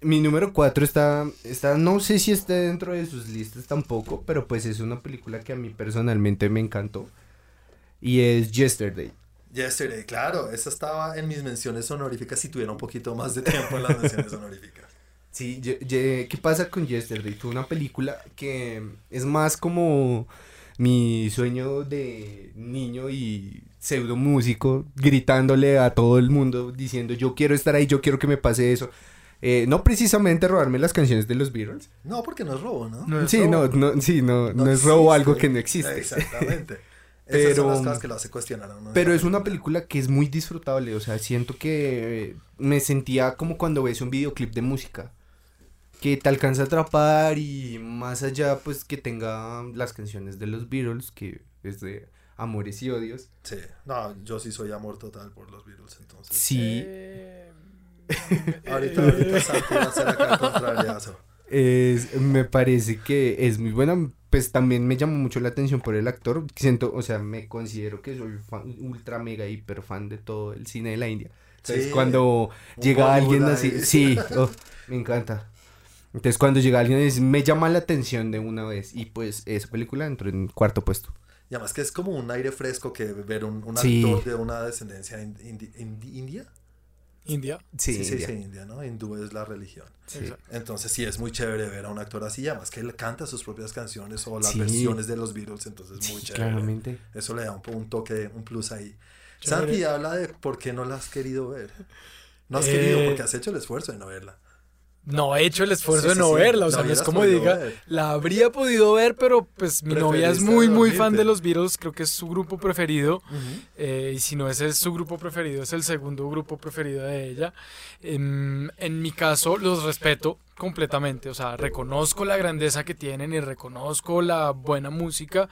Mi número 4 está, está, no sé si esté dentro de sus listas tampoco, pero pues es una película que a mí personalmente me encantó. Y es Yesterday. Yesterday, claro, esa estaba en mis menciones honoríficas si tuviera un poquito más de tiempo en las menciones <laughs> honoríficas. Sí, ye- ye- ¿qué pasa con Yesterday? Fue una película que es más como mi sueño de niño y pseudo músico gritándole a todo el mundo diciendo yo quiero estar ahí, yo quiero que me pase eso. Eh, no precisamente robarme las canciones de los Beatles. No, porque no es robo, ¿no? No es Sí, no, robo. no, sí, no, no, es robo existe. algo que no existe. Exactamente. <laughs> Esas son Pero- las cosas que lo hace cuestionar a uno. de Pero es una película que es muy disfrutable, o sea, siento que me sentía como cuando ves un videoclip de música, que te alcanza a atrapar y más allá pues que tenga las canciones de los Beatles, que es de amores y odios. Sí, no, yo sí soy amor total por los Beatles, entonces. Sí, Eh, Ahorita, ahorita Santi va a hacer acá el contrariazo. es, me parece que es muy buena, pues también me llamó mucho la atención por el actor, siento, o sea, me considero que soy fan- ultra mega hiper fan de todo el cine de la India. Entonces Sí, cuando llega alguien así, sí, <laughs> oh, me encanta. Entonces cuando llega alguien es- me llama la atención de una vez y pues esa película entró en cuarto puesto. Y además que es como un aire fresco que ver un, un Sí. actor de una descendencia indi- indi- indi- india. India. Sí, sí, India. sí, india, ¿no? Hindú es la religión. Sí. Entonces sí es muy chévere ver a un actor así, además que él canta sus propias canciones o las Sí. versiones de los Beatles, entonces es muy Sí, chévere. claramente. Eso le da un, un toque, un plus ahí. Chévere. Santi habla de por qué no la has querido ver. No has Eh, querido porque has hecho el esfuerzo de no verla. No he hecho el esfuerzo Sí, de no sí, verla, o sea, no es como diga, ver. la habría podido ver, pero pues mi novia es muy, muy fan de los Beatles, creo que es su grupo preferido, eh, y si no ese es su grupo preferido, es el segundo grupo preferido de ella. En, en mi caso, los respeto completamente, o sea, reconozco la grandeza que tienen y reconozco la buena música,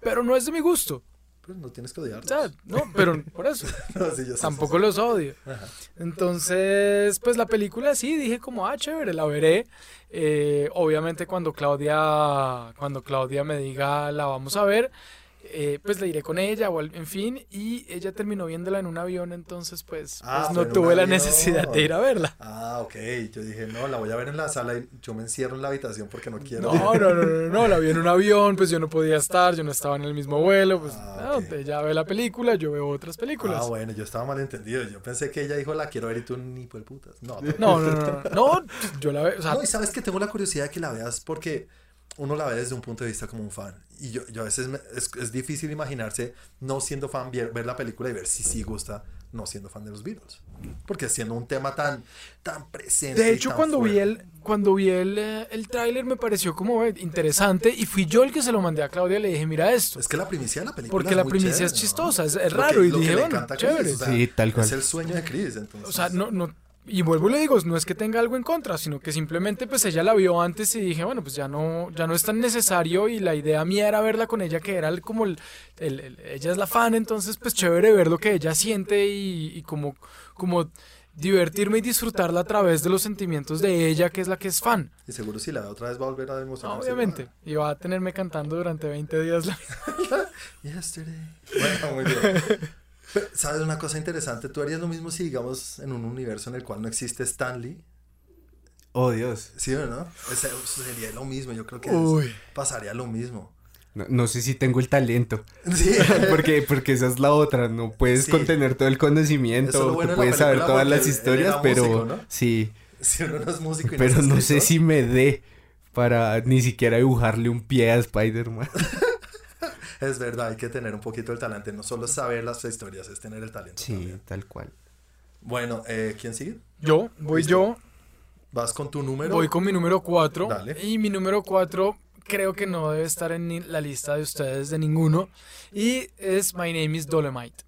pero no es de mi gusto, Pues no tienes que o odiarlos. sea, no, pero por eso. <laughs> No, sí, Tampoco los odio. Ajá. Entonces, pues la película sí, dije como, ah, chévere, la veré. Eh, obviamente cuando Claudia, cuando Claudia me diga la vamos a ver, eh, pues la iré con ella, o en fin, y ella terminó viéndola en un avión, entonces pues, Ah, pues, fue no tuve la avión. necesidad de ir a verla. Ah, ok. Yo dije, no, la voy a ver en la sala y yo me encierro en la habitación porque no quiero. No, no, no, no, no, la vi en un avión, pues yo no podía estar, yo no estaba en el mismo vuelo, pues Ah, no, ella ve la película, yo veo otras películas. Ah, bueno, yo estaba mal entendido. Yo pensé que ella dijo la quiero ver y tú ni por putas. No, no. No, no, no, yo la veo, o sea, No, y sabes que tengo la curiosidad de que la veas porque uno la ve desde un punto de vista como un fan. Y yo, yo a veces me- es, es difícil imaginarse no siendo fan, ver, ver la película y ver si sí gusta no siendo fan de los Beatles. Porque siendo un tema tan, tan presente. De y hecho, tan cuando vi el, cuando vi el, eh, el tráiler me pareció como eh, interesante y fui yo el que se lo mandé a Claudia y le dije, mira esto. Es que la primicia de la película. Porque es la muy primicia es chistosa, es- raro, y lo dije, le bueno, chévere. Chris, o sea, Sí, tal cual. Es el sueño de Chris, entonces. O sea, no, no, y vuelvo y le digo, no es que tenga algo en contra, sino que simplemente pues ella la vio antes y dije, bueno, pues ya no, ya no es tan necesario y la idea mía era verla con ella, que era el- como el, el- el- ella es la fan, entonces pues chévere ver lo que ella siente y, y como, como divertirme y disfrutarla a través de los sentimientos de ella, que es la que es fan. Y seguro si la ve otra vez va a volver a demostrar. Obviamente. Y va a tenerme cantando durante 20 días. La... <laughs> Yesterday. Bueno, muy bien. <laughs> Pero, ¿Sabes una cosa interesante? ¿Tú harías lo mismo si, digamos, en un universo en el cual no existe Stanley? Oh, Dios. ¿Sí o no? Ese- sería lo mismo. Yo creo que Uy. pasaría lo mismo. No, no sé si tengo el talento. <laughs> Sí. <laughs> porque, porque esa es la otra. No puedes Sí. contener todo el Eso es conocimiento. lo bueno tú puedes saber todas las historias, pero músico, ¿no? sí. Si uno no es músico y Pero es no sé si me dé para ni siquiera dibujarle un pie a Spider-Man. <laughs> Es verdad, hay que tener un poquito el talento. No solo saber las historias, es tener el talento. Sí, también. tal cual. Bueno, eh, ¿quién sigue? Yo, voy Listo. yo, ¿Vas con tu número? voy con mi número 4. Dale. Y mi número 4 creo que no debe estar en ni- la lista de ustedes de ninguno. Y es My Name is Dolomite.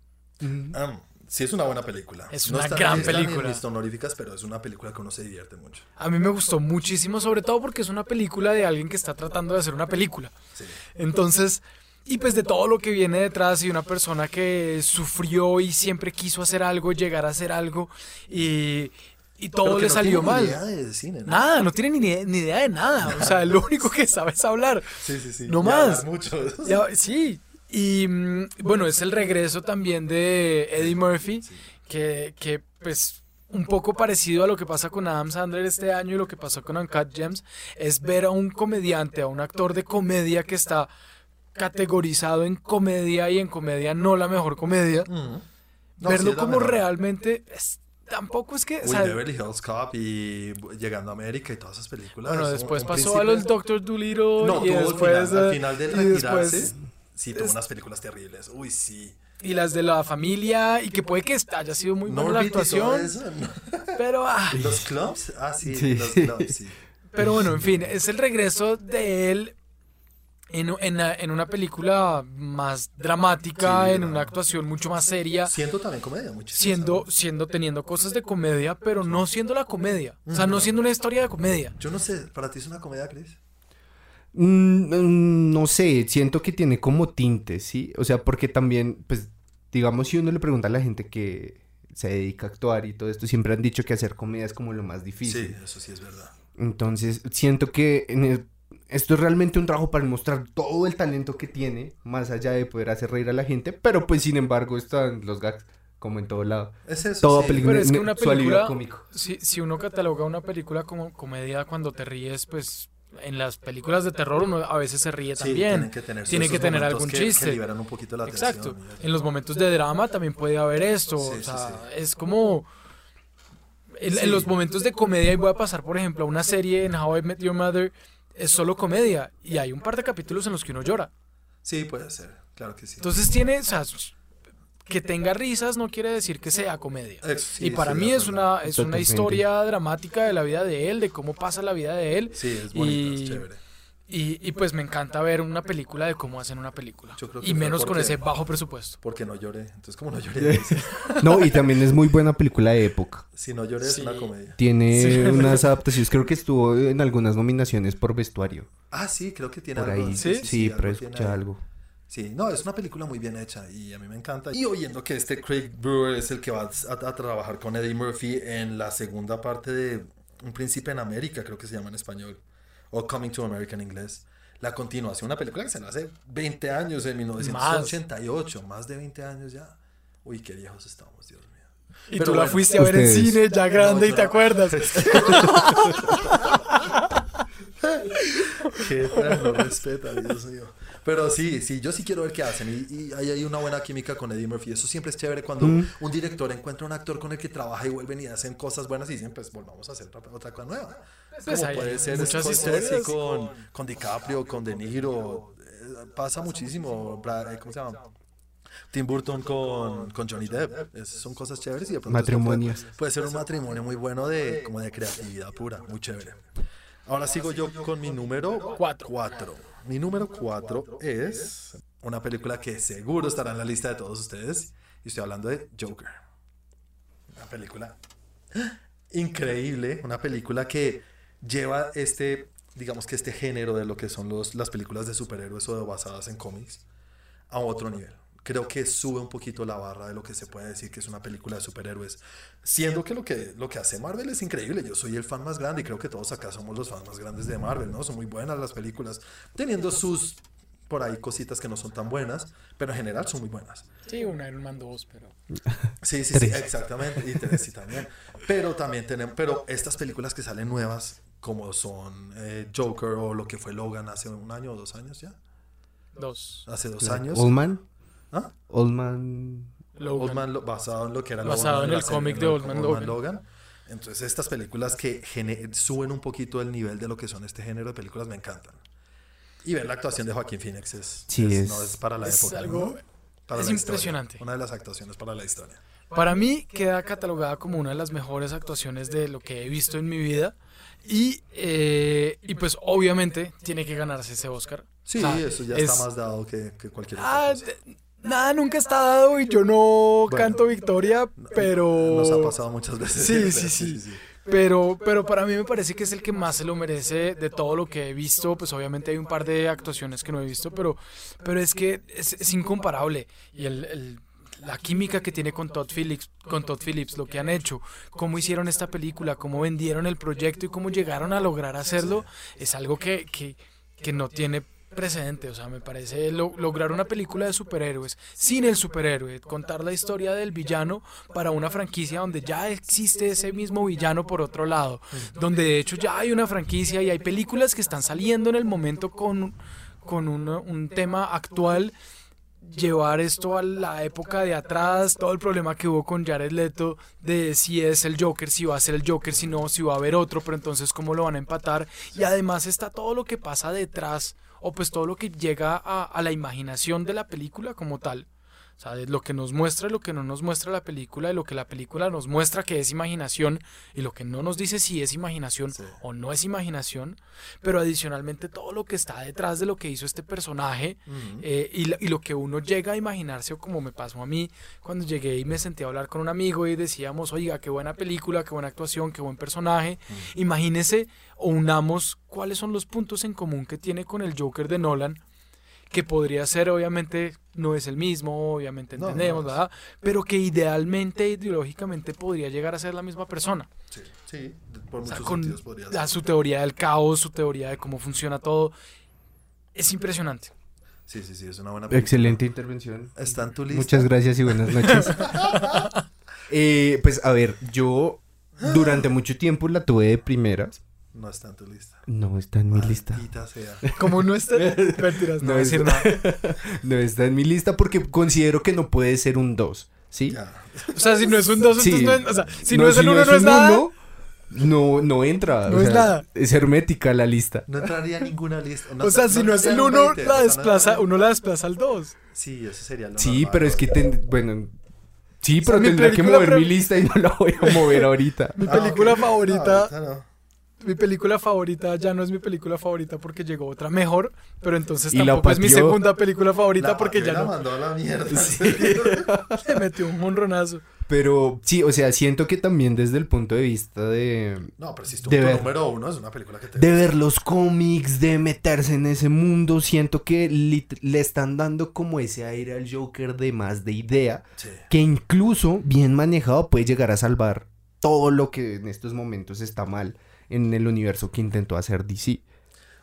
Ah, sí, es una buena película. Es No una está en gran película. mis honoríficas, pero es una película que uno se divierte mucho. A mí me gustó muchísimo, sobre todo porque es una película de alguien que está tratando de hacer una película. Sí. Entonces, y pues de todo lo que viene detrás y una persona que sufrió y siempre quiso hacer algo, llegar a hacer algo y, y todo le no salió tiene ni mal. idea de cine, ¿no? Nada, no tiene ni, ni idea de nada. O sea, lo <laughs> único que sabe es hablar. Sí, sí, sí. No más. mucho. <laughs> Ya, sí. Y mm, bueno, es el regreso también de Eddie Murphy, que, que pues un poco parecido a lo que pasa con Adam Sandler este año y lo que pasó con Uncut Gems, es ver a un comediante, a un actor de comedia que está categorizado en comedia y en comedia no la mejor comedia, Mm. No, verlo la como mejor. realmente es- tampoco es que... o Uy, sea, Beverly Hills Cop y Llegando a América y todas esas películas. bueno, después un pasó a los Doctor Dolittle No, y después... final, al final del y retirarse. después- Sí, tuvo es- unas películas terribles. Uy, sí. y las de la familia y que puede que haya sido muy buena la y todo actuación, eso, ¿no? <laughs> pero ah, ¿Los clubs? Ah, sí, Sí. los clubs, sí. pero bueno, en fin, es el regreso de él en, en, en una película más dramática, Sí, en una actuación mucho más seria, Siento también comedia, muchísimo. siendo siendo teniendo cosas de comedia, pero no siendo la comedia, o sea, no siendo una historia de comedia. Yo no sé, ¿para ti es una comedia, Chris? Mm, mm, no sé, siento que tiene como tintes, ¿sí? O sea, porque también, pues, digamos, si uno le pregunta a la gente que se dedica a actuar y todo esto, siempre han dicho que hacer comedia es como lo más difícil. Sí, eso sí es verdad. Entonces, siento que en el- esto es realmente un trabajo para mostrar todo el talento que tiene, más allá de poder hacer reír a la gente, pero pues sin embargo están los gags, como en todo lado. Es eso. Toda sí. película Pero es que una película, cómico. si, si uno cataloga una película como comedia cuando te ríes, pues en las películas de terror uno a veces se ríe Sí, también. tienen que tener, Tiene esos que tener algún que- chiste. Que liberan un poquito la Exacto. En los momentos de drama también puede haber esto. Sí, o sea, sí. es como. En, en los momentos de comedia, y voy a pasar, por ejemplo, a una serie en How I Met Your Mother, es solo comedia. Y hay un par de capítulos en los que uno llora. Sí, puede ser. Claro que sí. Entonces tiene. O sea, que tenga risas no quiere decir que sea comedia. Sí, y para sí, mí es una, es una historia dramática de la vida de él, de cómo pasa la vida de él. Sí, es bonito, y- es chévere. Y, y pues me encanta ver una película de cómo hacen una película. Yo creo que Y menos con ese bajo presupuesto. Porque no lloré. Entonces, como no lloré, <laughs> No, y también es muy buena película de época. si no lloré, es Sí. una comedia. Tiene Sí. <laughs> unas adaptaciones, creo que estuvo en algunas nominaciones por vestuario. Ah, sí, creo que tiene Por algo. ahí. ¿Sí? Sí, algo pero ahí. algo. Sí, no, es una película muy bien hecha y a mí me encanta. Y oyendo que este Craig Brewer es el que va a, a trabajar con Eddie Murphy en la segunda parte de Un Príncipe en América, creo que se llama en español, o Coming to America en inglés. La continuación, una película que se hace 20 años, en 1988, más, de 20 años ya. Uy, qué viejos estamos, Dios mío. Y Pero tú la bueno, fuiste a ver en ustedes. cine ya grande No, y te acuerdas. <laughs> Qué tal, no respeta, Dios mío. Pero sí, sí, yo sí quiero ver qué hacen. Y, y ahí hay una buena química con Eddie Murphy. Eso siempre es chévere cuando Mm. un director encuentra un actor con el que trabaja y vuelven y hacen cosas buenas y dicen, pues volvamos a hacer otra, otra cosa nueva. Pues hay puede ser muchas historias. con, con DiCaprio, con De Niro. Eh, Pasa muchísimo. Eh, ¿Cómo se llama? Tim Burton con, con Johnny Depp. Son cosas chéveres y de pronto Matrimonios. Puede, puede ser un matrimonio muy bueno de, como de creatividad pura, muy chévere. Ahora sigo yo con mi número Cuatro. 4. Mi número 4 es una película que seguro estará en la lista de todos ustedes. Y estoy hablando de Joker. Una película increíble. Una película que lleva este, digamos que este género de lo que son los, las películas de superhéroes o de basadas en cómics a otro nivel. creo que sube un poquito la barra de lo que se puede decir que es una película de superhéroes. Siendo que lo que, lo que hace Marvel es increíble. Yo soy el fan más grande y creo que todos acá somos los fans más grandes de Marvel, ¿no? Son muy buenas las películas, teniendo sus por ahí cositas que no son tan buenas, pero en general son muy buenas. Sí, un Iron Man 2, pero... <laughs> Sí, sí, sí, exactamente. Y tres sí también. Pero también tenemos, pero estas películas que salen nuevas, como son eh, Joker o lo que fue Logan hace un año o dos años ya. Dos. Hace dos años. Oldman. ¿Ah? Oldman. Logan. Oldman lo- basado en lo que era Basado Logan, en el cómic de Oldman Logan. Entonces estas películas que suben un poquito el nivel de lo que son este género de películas me encantan. Y ver la actuación de Joaquín Phoenix es, Sí, es- es- no, es para la es época. algo- ¿no? Para es la historia. impresionante. Una de las actuaciones para la historia. Para mí queda catalogada como una de las mejores actuaciones de lo que he visto en mi vida. Y, eh, y pues obviamente tiene que ganarse ese Oscar. Sí, O sea, eso ya es- está más dado que, que cualquier Ah, otra cosa. de- nada nunca está dado y yo no Bueno, canto victoria, pero... Nos ha pasado muchas veces. <laughs> Sí, sí, sí. Pero, pero para mí me parece que es el que más se lo merece de todo lo que he visto. Pues obviamente hay un par de actuaciones que no he visto, pero, pero es que es, es incomparable. Y el, el- la química que tiene con Todd Phillips, con Todd Phillips, lo que han hecho, cómo hicieron esta película, cómo vendieron el proyecto y cómo llegaron a lograr hacerlo, es algo que, que, que no tiene precedente, o sea, me parece lo- lograr una película de superhéroes sin el superhéroe, contar la historia del villano para una franquicia donde ya existe ese mismo villano por otro lado, donde de hecho ya hay una franquicia y hay películas que están saliendo en el momento con, con un tema actual llevar esto a la época de atrás, todo el problema que hubo con Jared Leto de si es el Joker, si va a ser el Joker, si no, si va a haber otro, pero entonces cómo lo van a empatar. Y además está todo lo que pasa detrás, o pues todo lo que llega a, a la imaginación de la película como tal. O sea, de lo que nos muestra y lo que no nos muestra la película, de lo que la película nos muestra que es imaginación y lo que no nos dice si es imaginación Sí. o no es imaginación, pero adicionalmente todo lo que está detrás de lo que hizo este personaje eh, y, lo- y lo que uno llega a imaginarse, o como me pasó a mí cuando llegué y me senté a hablar con un amigo y decíamos, oiga, qué buena película, qué buena actuación, qué buen personaje. Imagínese o unamos cuáles son los puntos en común que tiene con el Joker de Nolan, que podría ser, obviamente, no es el mismo, obviamente No, no entendemos, es. ¿verdad? Pero que idealmente, ideológicamente, podría llegar a ser la misma persona. Sí, sí, por O sea, muchos con sentidos podría ser. su teoría del caos, su teoría de cómo funciona todo. Es impresionante. Sí, sí, sí, es una buena película. Excelente intervención. ¿Está en tu lista? Muchas gracias y buenas noches. <laughs> Eh, pues a ver, yo durante mucho tiempo la tuve de primeras. No está en tu lista. No está en mi lista. Maldita sea. <laughs> Como no está. <laughs> Mentiras, no, No decir está- nada. <laughs> No está en mi lista porque considero que no puede ser un 2. ¿Sí? Ya. O sea, si no es un 2, Sí. entonces no es. O sea, si no, es el 1, no es un nada. uno, no, no entra. No o es sea, nada. Es hermética la lista. No entraría ninguna lista. No o sea, si no es el entraría en 1, 20, la no desplaza, uno la desplaza al 2. Sí, eso sería lo Sí, normal, pero es que, ten- bueno, sí, O sea, pero tendría que mover pre- mi lista y no la voy a mover ahorita. Mi Ah, película ok. favorita. No, ahorita no. Mi película favorita ya no es mi película favorita porque llegó otra mejor, pero entonces Y la tampoco es mi segunda película favorita La porque ya la no. mandó a la mierda. <laughs> <laughs> Le metió un monronazo. Pero sí, o sea, siento que también desde el punto de vista de, No, pero si estuvo De tu ver. número uno, es una película que te. de ver los cómics, de meterse en ese mundo, siento que le están dando como ese aire al Joker de más de idea, Sí. que incluso bien manejado puede llegar a salvar todo lo que en estos momentos está mal en el universo que intentó hacer DC.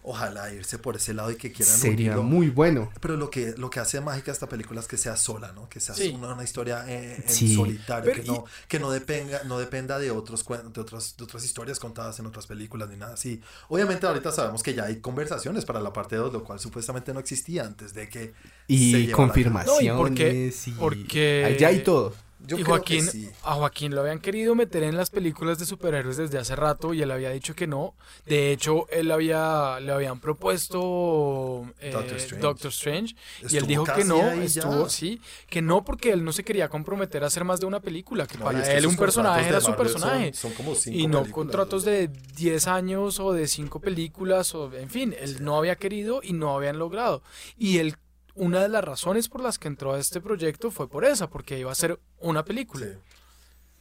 Ojalá irse por ese lado y que quieran Sería unirlo. muy bueno. Pero lo que, lo que hace mágica esta película es que sea sola, ¿no? Que sea Sí. una, una historia eh, en Sí. solitario, Pero que, no, que no, dependa, no dependa de, otros, de, otras, de otras historias contadas en otras películas ni nada así. Obviamente ahorita sabemos que ya hay conversaciones para la parte 2, lo cual supuestamente no existía antes de que... se Y cabo. confirmaciones. No, y porque- y- porque- Allá hay todo. Yo y creo Joaquín, que sí. a Joaquín lo habían querido meter en las películas de superhéroes desde hace rato y él había dicho que no. De hecho, él había, le habían propuesto eh, Doctor Strange. Doctor Strange y él dijo que no, ya. estuvo, sí, que no porque él no se quería comprometer a hacer más de una película, que No, para es que él un personaje era su son- personaje. Son, como cinco Y no contratos de 10 años o de 5 películas, o en fin, él no había querido y no habían logrado. Y él, una de las razones por las que entró a este proyecto fue por esa, porque iba a ser una película. Sí.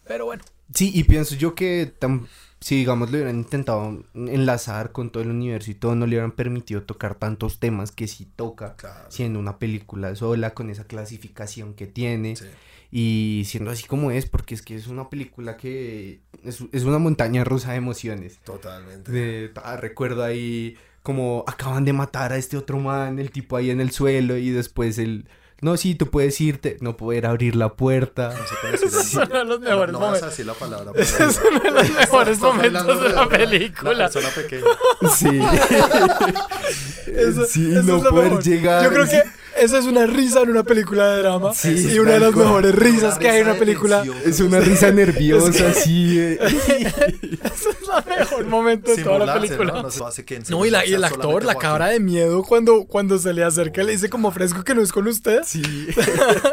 Pero bueno, Sí, y pienso yo que tam- si digamos lo hubieran intentado enlazar con todo el universo y todo, no le hubieran permitido tocar tantos temas que sí toca, Claro. siendo una película sola, con esa clasificación que tiene. Sí. Y siendo así como es, porque es que es una película que es, es una montaña rusa de emociones. Totalmente. De, ah, recuerdo ahí como acaban de matar a este otro man, el tipo ahí en el suelo y después el... No, sí, tú puedes irte, no poder abrir la puerta. No se puede decir son los No, mejores no vas a decir la palabra. Es uno de los mejores <laughs> momentos de la La película. persona pequeña. <laughs> Sí. <laughs> Eso- sí, eso no poder mejor. llegar. Yo creo que esa es una risa en una película de drama. Sí, y una de las mejores risas que hay en una película. Es una risa nerviosa, así. eh. <laughs> Ese es el mejor momento de Sin toda la película. ¿no? No se hace que en No, y, la- y el actor, la cabra de miedo cuando, cuando se le acerca, le dice como fresco que no es con usted. Sí. <laughs>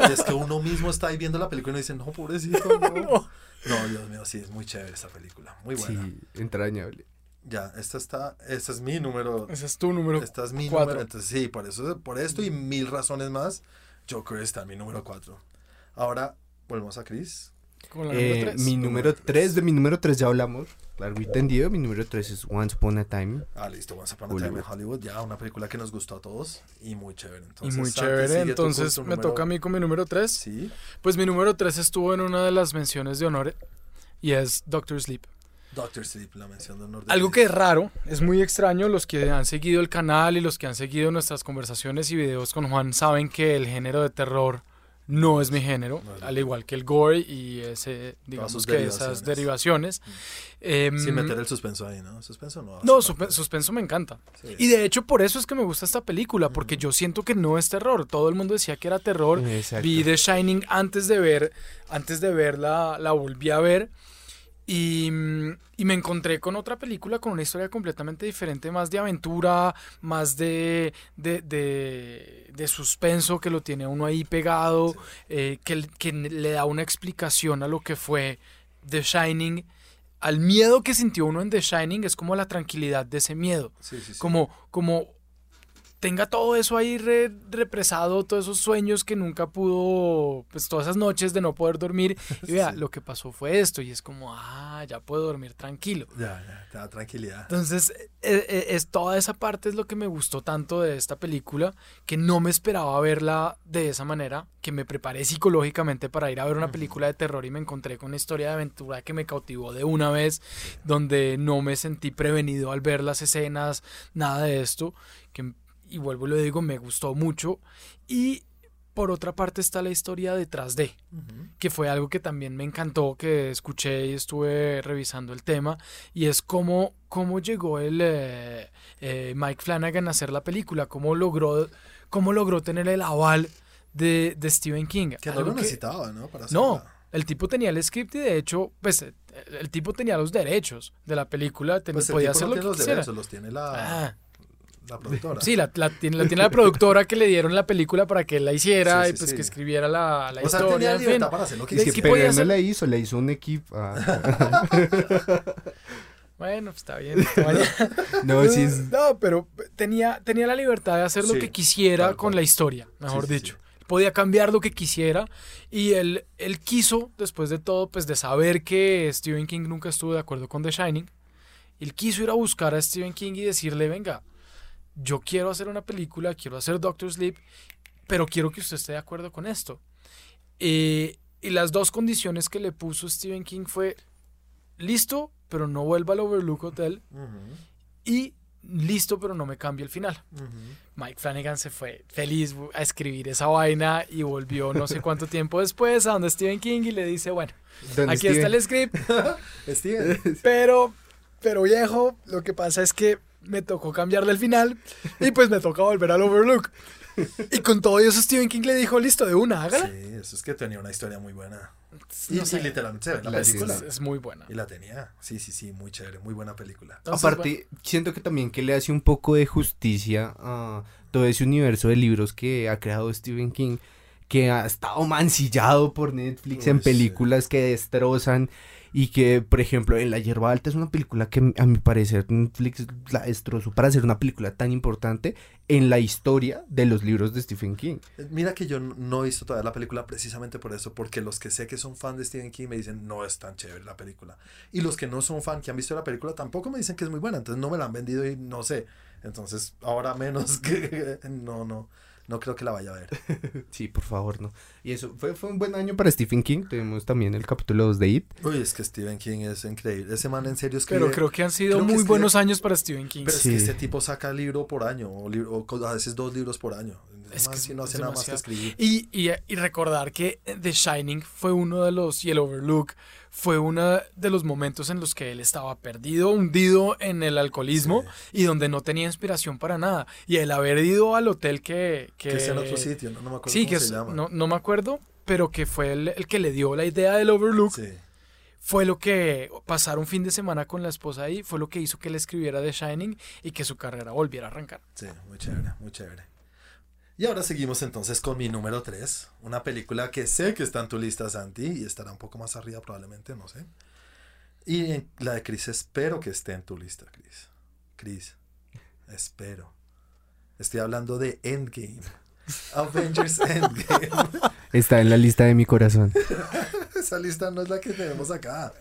Y es que uno mismo está ahí viendo la película y dice, no, pobrecito, no. <laughs> No. No, Dios mío, sí, es muy chévere esta película. Muy buena. Sí, entrañable. Ya, esta está, esta es mi número. Ese es tu número. Esta es mi cuatro. número. Entonces, sí, por eso, por esto y mil razones más, Joker está en mi número 4. Ahora, volvemos a Chris. Con la Eh, número tres. mi Número número tres. 3, de mi número 3 ya hablamos, largo y tendido. Mi número 3 es Once Upon a Time. Ah, listo, Once Upon a Time en Hollywood. Ya, una película que nos gustó a todos y muy chévere. Y Entonces, muy Santi, chévere. Entonces me número- toca a mí con mi número 3. Sí, Pues mi número 3 estuvo en una de las menciones de honor y es Doctor Sleep. Doctor Sleep, la mención de honor. de Algo que es raro, es muy extraño, los que han seguido el canal y los que han seguido nuestras conversaciones y videos con Juan saben que el género de terror no es mi género, No es al igual que el gore y ese, digamos sus que esas derivaciones. Em, Sin meter el suspenso ahí, ¿no? Suspenso no. no, suspenso me encanta. Sí. Y de hecho por eso es que me gusta esta película, porque yo siento que no es terror. Todo el mundo decía que era terror. Exacto. Vi The Shining antes de ver, antes de verla, la volví a ver. Y, mm, y me encontré con otra película con una historia completamente diferente, más de aventura, más de, de, de, de suspenso, que lo tiene uno ahí pegado, eh, que, que le da una explicación a lo que fue The Shining. Al miedo que sintió uno en The Shining es como la tranquilidad de ese miedo Sí, sí, sí. como, como tenga todo eso ahí re- represado, todos esos sueños que nunca pudo, pues todas esas noches de no poder dormir, <laughs> y vea, Sí. lo que pasó fue esto, y es como, ah, ya puedo dormir tranquilo. Ya, ya, te da tranquilidad. Entonces, eh, eh, es toda esa parte es lo que me gustó tanto de esta película, que no me esperaba verla de esa manera, que me preparé psicológicamente para ir a ver una película de terror y me encontré con una historia de aventura que me cautivó de una vez, donde no me sentí prevenido al ver las escenas, nada de esto, que, y vuelvo y lo digo, me gustó mucho. Y por otra parte está la historia detrás de Ujú. que fue algo que también me encantó, que escuché y estuve revisando el tema, y es cómo, cómo llegó el eh, eh, Mike Flanagan a hacer la película, cómo logró, cómo logró tener el aval de, de Stephen King. Que no lo que- necesitaba, ¿no? Para no, hacerla. el tipo tenía el script y de hecho, pues eh, el tipo tenía los derechos de la película, Pues el podía tipo hacer no lo tiene que los quisiera. derechos, los tiene la, Ah, la productora. sí, la, la tiene, la tiene la productora que le dieron la película para que él la hiciera Sí, y sí, pues sí. que escribiera la, la o sea, historia. tenía en fin. para hacer lo que Es que, pero no la hizo, la hizo un equipo. ah. <laughs> Bueno, pues está bien. <laughs> no, sí es... No, pero tenía, tenía la libertad de hacer lo que quisiera con la historia, mejor Sí, sí, dicho. Podía cambiar lo que quisiera y él, él quiso, después de todo, pues de saber que Stephen King nunca estuvo de acuerdo con The Shining, él quiso ir a buscar a Stephen King y decirle, venga, yo quiero hacer una película, quiero hacer Doctor Sleep, pero quiero que usted esté de acuerdo con esto. Eh, y las dos condiciones que le puso Stephen King fue, listo, pero no vuelva al Overlook Hotel y listo, pero no me cambie el final. Mike Flanagan se fue feliz a escribir esa vaina y volvió no sé cuánto <laughs> tiempo después a donde Stephen King y le dice, bueno, ¿Dónde aquí Steven? está el script, <laughs> Steven. pero, pero viejo, lo que pasa es que me tocó cambiarle el final y pues me toca volver al Overlook. Y con todo eso Stephen King le dijo, listo, de una, hágala. Sí, eso es que tenía una historia muy buena. Y, No y sé, literalmente se ve la La película. es, es muy buena. Y la tenía. Sí, sí, sí, muy chévere, muy buena película. Entonces, Aparte, siento que también que le hace un poco de justicia a todo ese universo de libros que ha creado Stephen King, que ha estado mancillado por Netflix en sí. películas que destrozan y que, por ejemplo, en La Hierba Alta es una película que a mi parecer Netflix la destrozó para hacer una película tan importante en la historia de los libros de Stephen King. Eh, Mira que yo no he visto todavía la película precisamente por eso, porque los que sé que son fan de Stephen King me dicen no es tan chévere la película. Y los que no son fan, que han visto la película, tampoco me dicen que es muy buena, entonces no me la han vendido y no sé. Entonces, ahora menos <laughs> que no, no, no creo que la vaya a ver. <laughs> Sí, por favor, no. Y eso fue, fue un buen año para Stephen King. Tuvimos también el capítulo 2 de It. Uy, es que Stephen King es increíble. Ese man en serio escribe. Pero creo que han sido muy escribe- buenos años para Stephen King. Pero es que este tipo saca libro por año, o, libro- o a veces dos libros por año. Es que no es hace nada más que escribir. Y, y, y recordar que The Shining fue uno de los, y el Overlook fue uno de los momentos en los que él estaba perdido, hundido en el alcoholismo y donde no tenía inspiración para nada. Y el haber ido al hotel que... Que es en otro sitio, no, no me acuerdo Sí, cómo que se es- llama. no, no me acuerdo, pero que fue el, el que le dio la idea del Overlook. Sí. Fue lo que pasar un fin de semana con la esposa ahí, fue lo que hizo que él escribiera The Shining y que su carrera volviera a arrancar. Sí, muy chévere, muy chévere. Y ahora seguimos entonces con mi número 3, una película que sé que está en tu lista, Santi, y estará un poco más arriba probablemente, no sé. Y en- la de Chris espero que esté en tu lista, Chris. Chris, espero. Estoy hablando de Endgame. Avengers <laughs> Endgame. Está en la lista de mi corazón. <laughs> Esa lista no es la que tenemos acá.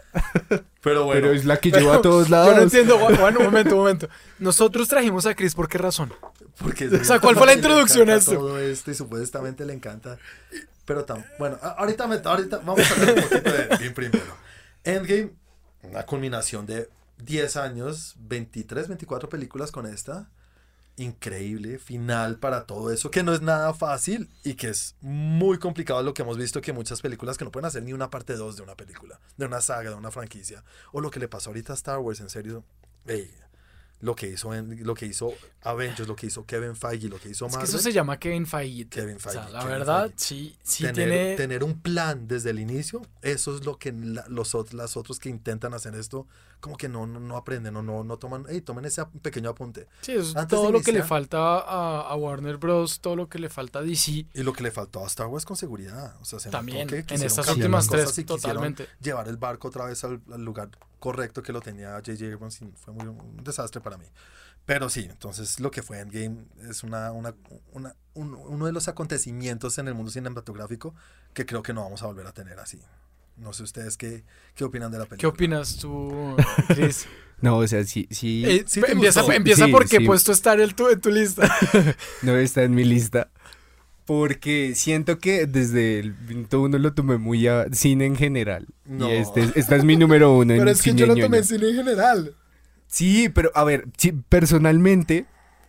Pero bueno, Pero es la que lleva a todos <laughs> Yo no lados. entiendo, Juan, un momento, un momento. Nosotros trajimos a Chris por qué razón. Porque O sea, ¿cuál fue la <laughs> introducción a esto? Todo esto y supuestamente le encanta. Pero tan, bueno, ahorita, me, ahorita vamos a hablar un poquito de Endgame primero. Endgame, una culminación de 10 años, 23, 24 películas con esta. Increíble final para todo eso, que no es nada fácil y que es muy complicado lo que hemos visto que muchas películas que no pueden hacer ni una parte 2 de una película, de una saga, de una franquicia. O lo que le pasó ahorita a Star Wars, en serio. ey, lo que hizo lo que hizo Avengers, lo que hizo Kevin Feige, lo que hizo Es que Marvel. eso se llama Kevin Feige. Kevin O sea, Feige, la Kevin verdad, Feige. sí, sí tener, tiene... tener un plan desde el inicio, eso es lo que la- los, las otros que intentan hacer esto, como que no, no, no aprenden o no, no toman, hey, tomen ese pequeño apunte. Sí, es antes todo de lo que le iniciar- falta a, a Warner Bros., todo lo que le falta a DC. Y lo que le faltó a Star Wars con seguridad. O sea, se También, que en estas últimas tres, totalmente. Llevar el barco otra vez al, al lugar correcto que lo tenía J.J. Abrams y fue muy, un desastre para mí. Pero sí, entonces lo que fue Endgame es una, una, una, un- uno de los acontecimientos en el mundo cinematográfico que creo que no vamos a volver a tener así. No sé ustedes qué, qué opinan de la ¿Qué película. opinas tú, <laughs> Chris? No, o sea, sí, sí. Eh, sí empieza empieza Sí, porque puesto estar el tu, en tu lista. <laughs> No está en mi lista. Porque siento que desde el minuto uno lo tomé muy a cine en general. No. Y este, esta es mi número <laughs> uno en cine ñoño. cine en general. Sí, pero a ver, sí, personalmente,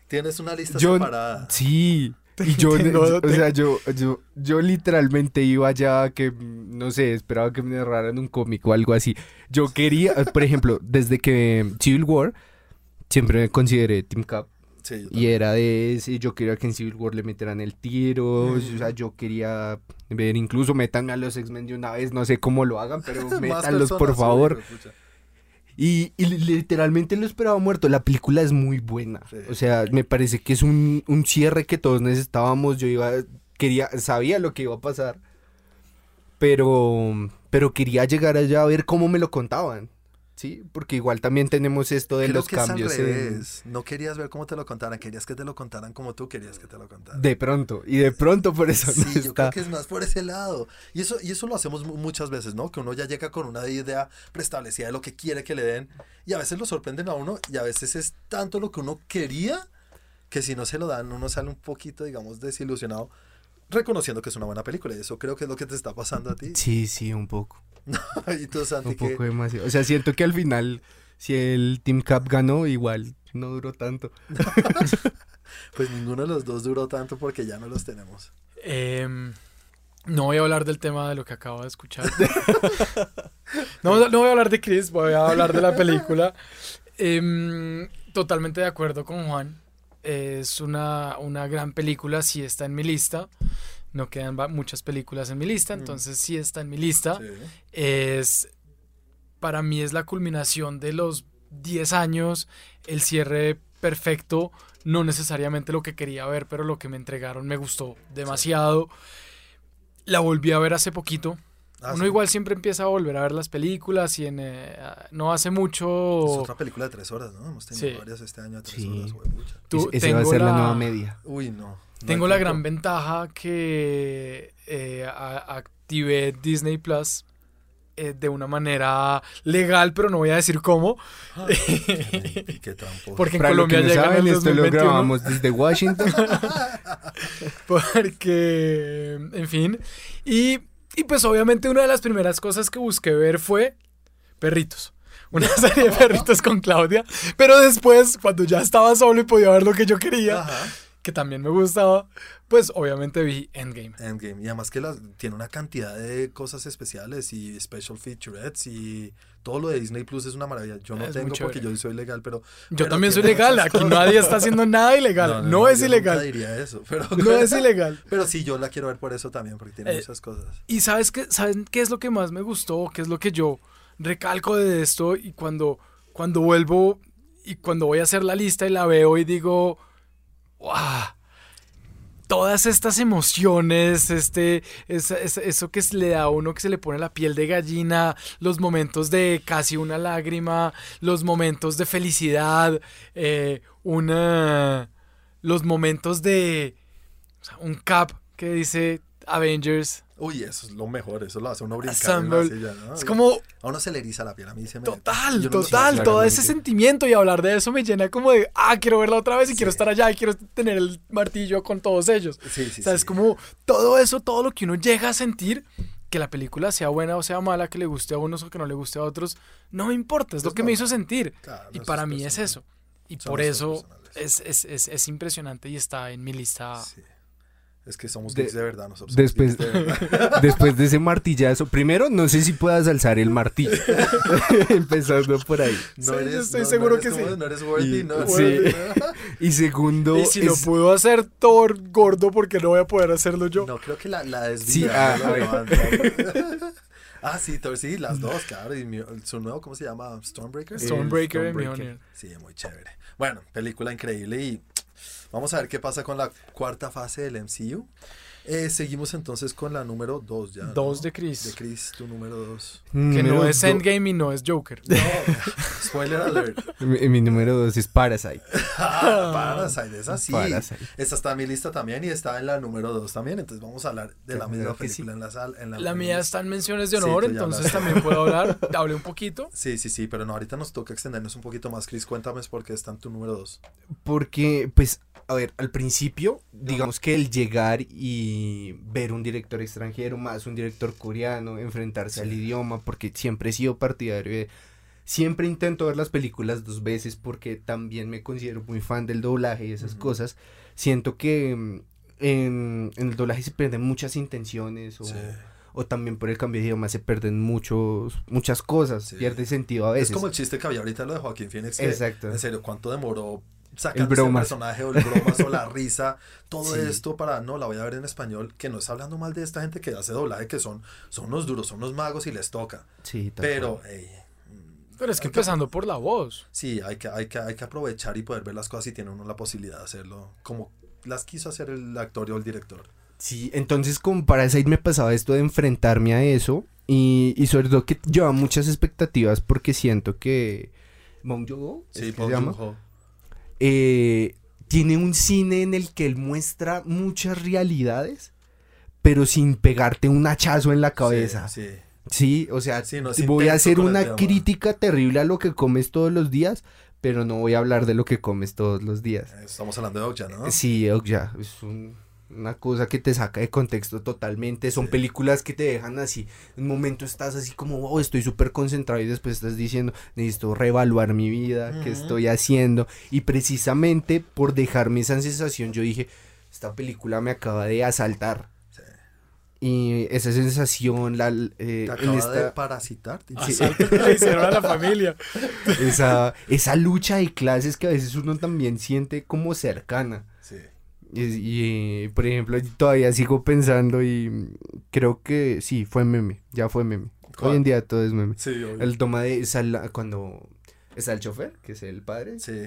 Tienes una lista Yo- separada. sí. <laughs> Y yo, o sea, yo, yo, yo literalmente iba allá que, no sé, esperaba que me narraran un cómic o algo así. Yo quería, <laughs> por ejemplo, desde que Civil War, siempre me consideré Team Cap. Sí, Y era de ese, yo quería que en Civil War le metieran el tiro, o Mm. sea, yo quería ver, incluso métanme a los X-Men de una vez, no sé cómo lo hagan, pero <laughs> métanlos por favor. Y, y li- literalmente lo esperaba muerto, la película es muy buena, Sí. o sea, me parece que es un, un cierre que todos necesitábamos, yo iba, quería, sabía lo que iba a pasar, pero, pero quería llegar allá a ver cómo me lo contaban, ¿sí? Porque igual también tenemos esto de Creo los que es al cambios. en-. No querías ver cómo te lo contaran, querías que te lo contaran como tú querías que te lo contaran. De pronto, y de pronto por eso Sí, no yo está. creo que es más por ese lado. Y eso, y eso lo hacemos mu- muchas veces, ¿no? Que uno ya llega con una idea preestablecida de lo que quiere que le den. Y a veces lo sorprenden a uno y a veces es tanto lo que uno quería que si no se lo dan, uno sale un poquito, digamos, desilusionado, reconociendo que es una buena película. Y eso creo que es lo que te está pasando a ti. Sí, sí, un poco. <laughs> y tú, Santi, Un que poco demasiado. O sea, siento que al final, si el Team Cap ganó, igual no duró tanto. <laughs> pues ninguno de los dos duró tanto porque ya no los tenemos. Em, no voy a hablar del tema de lo que acabo de escuchar. <laughs> no, no voy a hablar de Chris, voy a hablar de la película. Em, totalmente de acuerdo con Juan. Es una, una gran película, sí está en mi lista. No quedan muchas películas en mi lista, Mm. entonces sí está en mi lista. Sí. es para mí es la culminación de los 10 años, el cierre perfecto, no necesariamente lo que quería ver, pero lo que me entregaron me gustó demasiado. La volví a ver hace poquito Ah, Uno sí. igual siempre empieza a volver a ver las películas y en, eh, no hace Es mucho otra película de tres horas, ¿no? Hemos tenido Sí. varias este año de tres Sí. horas, Es- va a ser la... la- nueva media. Uy, no. Tengo la gran ventaja que eh, a- activé Disney Plus eh, de una manera legal, pero no voy a decir cómo. Ay, qué tramposo. Porque en Para Colombia no saben, el esto lo 2021. grabamos desde Washington. <laughs> Porque, en fin. Y, y pues obviamente una de las primeras cosas que busqué ver fue Perritos. Una <laughs> serie de perritos con Claudia. Pero después, cuando ya estaba solo y podía ver lo que yo quería, Ajá. Que también me gustaba, pues obviamente vi Endgame. Endgame. Y además que las- tiene una cantidad de cosas especiales y special featurettes y todo lo de Disney Plus es una maravilla. Yo no Es tengo porque yo soy legal, pero... Yo pero también soy legal. Aquí nadie está haciendo nada ilegal. <laughs> No, es yo ilegal. nunca diría eso, <laughs> pero... No es ilegal. Pero sí, yo la quiero ver por eso también, porque tiene Eh, muchas cosas. Y sabes qué, ¿saben qué es lo que más me gustó? ¿Qué es lo que yo recalco de esto? Y cuando, cuando vuelvo y cuando voy a hacer la lista y la veo y digo, ¡wow! Todas estas emociones, este, eso que le da a uno que se le pone la piel de gallina, los momentos de casi una lágrima, los momentos de felicidad, eh, una, los momentos de o sea, un cap que dice Avengers, Uy, eso es lo mejor, eso lo hace uno brincar en la Assemble. silla, ¿no? Es como A uno se le eriza la piel, a mí se me... total, total, todo ese sentimiento y hablar de eso me llena como de, ah, quiero verla otra vez y quiero estar allá y quiero tener el martillo con todos ellos. Sí, sí, o sea, es como todo eso, todo lo que uno llega a sentir, que la película sea buena o sea mala, que le guste a unos o que no le guste a otros, no me importa, es lo que me hizo sentir. Claro, Y para mí es eso. Y Son por eso es, es, es, es impresionante y está en mi lista. Es que somos De- geeks de verdad, nosotros. después- de verdad. <laughs> Después de ese martillazo, primero no sé si puedas alzar el martillo. <laughs> Empezando por ahí. Sí, yo estoy seguro que como- sí. No eres worthy, Y- no. sí. ¿no? <laughs> Y segundo, Y si lo pudo hacer Thor gordo, porque no voy a poder hacerlo yo? No, creo que la, la Sí, desvía. ah, no a lo ver. levanta. ah, sí, Thor, sí, las dos, claro. Y mi- su nuevo, ¿cómo se llama? Stormbreaker. Stormbreaker Stormbreaker. Sí, muy chévere. Bueno, película increíble y vamos a ver qué pasa con la cuarta fase del MCU. Eh, seguimos entonces con la número 2 ya. Dos ¿no? de Chris. De Chris, tu número 2. Que no es Endgame y no es Joker. No, <laughs> spoiler alert. Mi, mi número dos es Parasite. <laughs> Ah, Parasite, esa sí. Parasite. Esta está en mi lista también y está en la número 2 también. Entonces vamos a hablar de la misma sí. película en la sala. En la, La mía está en menciones de honor, entonces <laughs> también puedo hablar. Hablé un poquito. Sí, sí, sí, pero no, ahorita nos toca extendernos un poquito más. Chris, cuéntame por qué está en tu número 2. Porque, pues, a ver, al principio, digamos que el llegar y ver un director extranjero, más un director coreano, enfrentarse al idioma, porque siempre he sido partidario de... Siempre intento ver las películas dos veces porque también me considero muy fan del doblaje y esas cosas. Siento que mm, en, en el doblaje se pierden muchas intenciones o, Sí. o también por el cambio de idioma se pierden muchos, muchas cosas, Sí. pierde sentido a veces. Es como el chiste que había ahorita lo de Joaquín Phoenix. que, Exacto. En serio, ¿cuánto demoró El sacar este bromas. personaje o el bromas o la risa? Todo Sí. esto para, no, la voy a ver en español, que no es hablando mal de esta gente que hace doblaje, que son, son unos duros, son unos magos y les toca. Sí, Pero, cual. ey, Pero es que Hay que- empezando por la voz. sí, hay que, hay, que, hay que aprovechar y poder ver las cosas y tiene uno la posibilidad de hacerlo como las quiso hacer el actor o el director. Sí, entonces con Parasite me pasaba esto de enfrentarme a eso y, y sobre todo que lleva muchas expectativas porque siento que Bong Joon-ho, ¿es Sí, Bong? Joon-ho. Eh, tiene un cine en el que él muestra muchas realidades pero sin pegarte un hachazo en la cabeza. Sí, sí. Sí, o sea, Sí, no, es voy a hacer una crítica terrible a lo que comes todos los días, pero no voy a hablar de lo que comes todos los días. Estamos hablando de Okja, ¿no? Sí, ya, es un- una cosa que te saca de contexto totalmente. Son Sí. películas que te dejan así. En un momento estás así como, wow, estoy súper concentrado y después estás diciendo, necesito reevaluar mi vida, qué estoy haciendo. Y precisamente por dejarme esa sensación, yo dije, esta película me acaba de asaltar. Sí. Y esa sensación, la, eh, Te de parasitar. Sí. <laughs> Hicieron a la familia. <laughs> esa, esa lucha de clases que a veces uno también siente como cercana. Y, y, por ejemplo, todavía sigo pensando y creo que sí, fue meme, ya fue meme. ¿Cuál? Hoy en día todo es meme. Sí, obvio. El toma de sal- cuando está el chofer, que es el padre, Sí.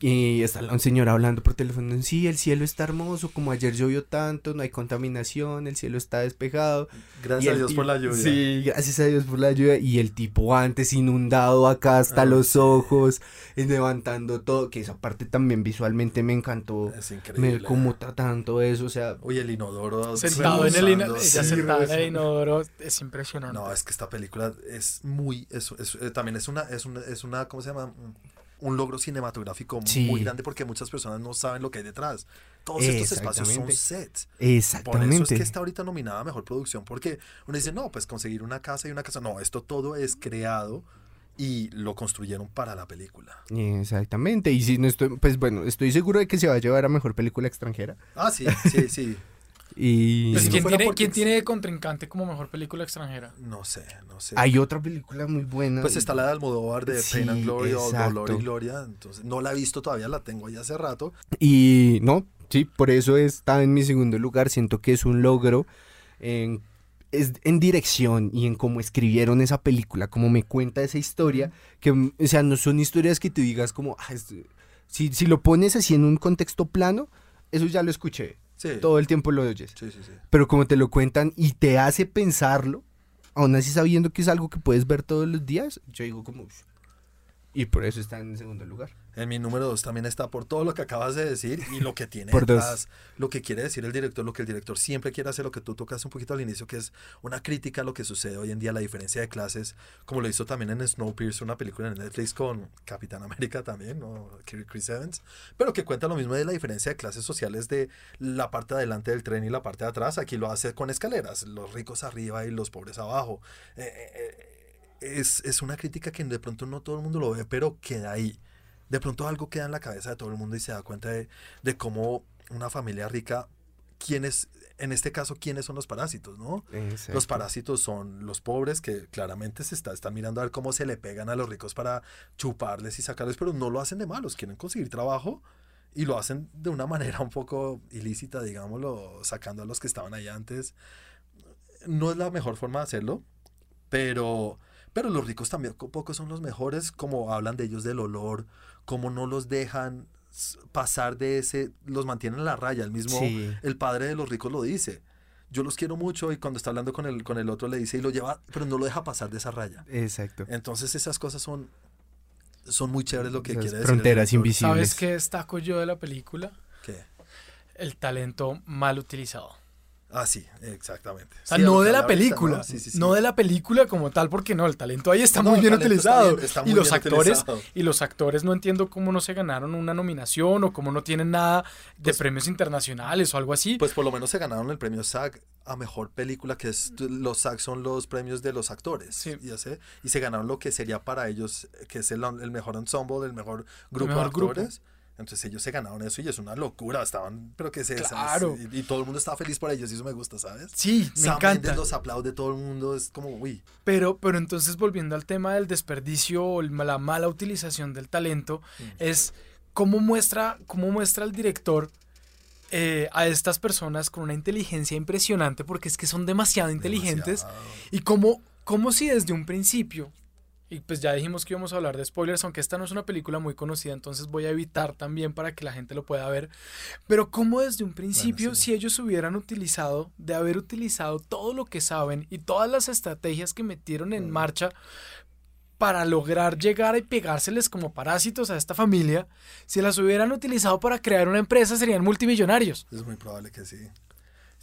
Y está la señora hablando por teléfono. Sí, el cielo está hermoso, como ayer llovió tanto, no hay contaminación, el cielo está despejado. Gracias a Dios por la lluvia. Sí, gracias a Dios por la lluvia. Y el tipo antes inundado acá hasta Ah, los sí. ojos, eh, levantando todo. Que esa parte también visualmente me encantó. Es Me, increíble. cómo tratan todo eso, o sea, Uy, el inodoro. Sentado en el inodoro. sí, sentada en el inodoro es impresionante. No, es que esta película es muy, es, es- eh, también es una, es una, es una, ¿cómo se llama? Un logro cinematográfico Sí. muy grande porque muchas personas no saben lo que hay detrás. Todos estos espacios son Exactamente. sets. Por eso es exactamente. que está ahorita nominada a Mejor Producción, porque uno dice, no, pues conseguir una casa y una casa. No, esto todo es creado y lo construyeron para la película. Exactamente. Y si no estoy, pues bueno, estoy seguro de que se va a llevar a mejor película extranjera. Ah, sí, sí, sí. <laughs> Y Pues, no ¿quién, tiene, porque- quién tiene de contrincante como mejor película extranjera? No sé, no sé. hay otra película muy buena. Pues está la de Almodóvar de Pain and Sí, Glory o Dolor y exacto. Gloria. Entonces, no la he visto todavía, la tengo ya hace rato. Y no, sí, por eso está en mi segundo lugar. Siento que es un logro en, es en dirección y en cómo escribieron esa película, cómo me cuenta esa historia. Que, o sea, no son historias que tú digas como, "Ah, esto-". si, si lo pones así en un contexto plano, eso ya lo escuché. Sí. Todo el tiempo lo oyes. Sí, sí, sí. Pero como te lo cuentan y te hace pensarlo, aún así sabiendo que es algo que puedes ver todos los días, yo digo como... Y por eso está en segundo lugar. En mi número dos también está por todo lo que acabas de decir y lo que tiene <laughs> Por dos. detrás, lo que quiere decir el director, lo que el director siempre quiere hacer, lo que tú tocas un poquito al inicio, que es una crítica a lo que sucede hoy en día, la diferencia de clases, como lo hizo también en Snowpiercer, una película en Netflix con Capitán América también, ¿no? Chris Evans, pero que cuenta lo mismo de la diferencia de clases sociales de la parte de adelante del tren y la parte de atrás. Aquí lo hace con escaleras, los ricos arriba y los pobres abajo. Eh, eh, eh, es, es una crítica que de pronto no todo el mundo lo ve, pero queda ahí. De pronto algo queda en la cabeza de todo el mundo y se da cuenta de, de cómo una familia rica, quiénes, en este caso, quiénes son los parásitos, ¿no? Los parásitos son los pobres que claramente se está, están mirando a ver cómo se le pegan a los ricos para chuparles y sacarles, pero no lo hacen de malos, quieren conseguir trabajo y lo hacen de una <laughs> manera un poco ilícita, digámoslo, sacando a los que estaban ahí antes. No es la mejor forma de hacerlo, pero, pero los ricos también co- pocos son los mejores, como hablan de ellos del olor, como no los dejan pasar de ese, los mantienen a la raya, el mismo, Sí. el padre de los ricos lo dice. Yo los quiero mucho y cuando está hablando con el, con el otro le dice y lo lleva, pero no lo deja pasar de esa raya. Exacto. Entonces esas cosas son, son muy chéveres lo que Esas quiere decir. el fronteras invisibles. ¿Sabes qué destaco yo de la película? ¿Qué? El talento mal utilizado. Ah, sí, exactamente. O sea, Sí, no de la película, ¿no? Sí, sí, sí. no de la película como tal, porque no, el talento ahí está No, muy el bien está utilizado. bien- está y los actores, utilizado. y los actores no entiendo cómo no se ganaron una nominación o cómo no tienen nada de Pues- premios internacionales o algo así. Pues por lo menos se ganaron el premio SAG a mejor película, que es los SAG son los premios de los actores. Sí. Ya sé, y se ganaron lo que sería para ellos, que es el, el mejor ensemble, el mejor grupo mejor de grupo. Entonces ellos se ganaron eso y es una locura, estaban, pero que se Claro. Y, y todo el mundo estaba feliz por ellos y eso me gusta, ¿sabes? sí, me Sam encanta. Mendes los aplaude todo el mundo, es como, uy, Pero, pero entonces volviendo al tema del desperdicio o la mala utilización del talento, Mm. es cómo muestra, cómo muestra el director eh, a estas personas con una inteligencia impresionante, porque es que son demasiado inteligentes, demasiado. y cómo, cómo si desde un principio, y pues ya dijimos que íbamos a hablar de spoilers, aunque esta no es una película muy conocida, entonces voy a evitar también para que la gente lo pueda ver, pero cómo desde un principio, sí. si ellos hubieran utilizado, de haber utilizado todo lo que saben y todas las estrategias que metieron en Mm. marcha para lograr llegar y pegárseles como parásitos a esta familia, si las hubieran utilizado para crear una empresa serían multimillonarios. Es muy probable que sí.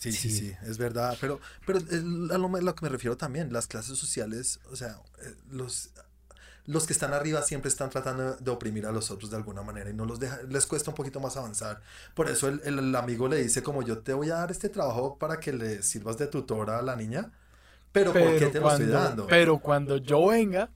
Sí, sí, Sí. sí, es verdad. Pero, pero a lo, a lo que me refiero también, las clases sociales, o sea, eh, los, los que están arriba siempre están tratando de oprimir a los otros de alguna manera y no los deja, les cuesta un poquito más avanzar. Por eso el, el- amigo le dice como yo te voy a dar este trabajo para que le sirvas de tutora a la niña, pero, ¿por qué te lo estoy dando? pero cuando yo venga,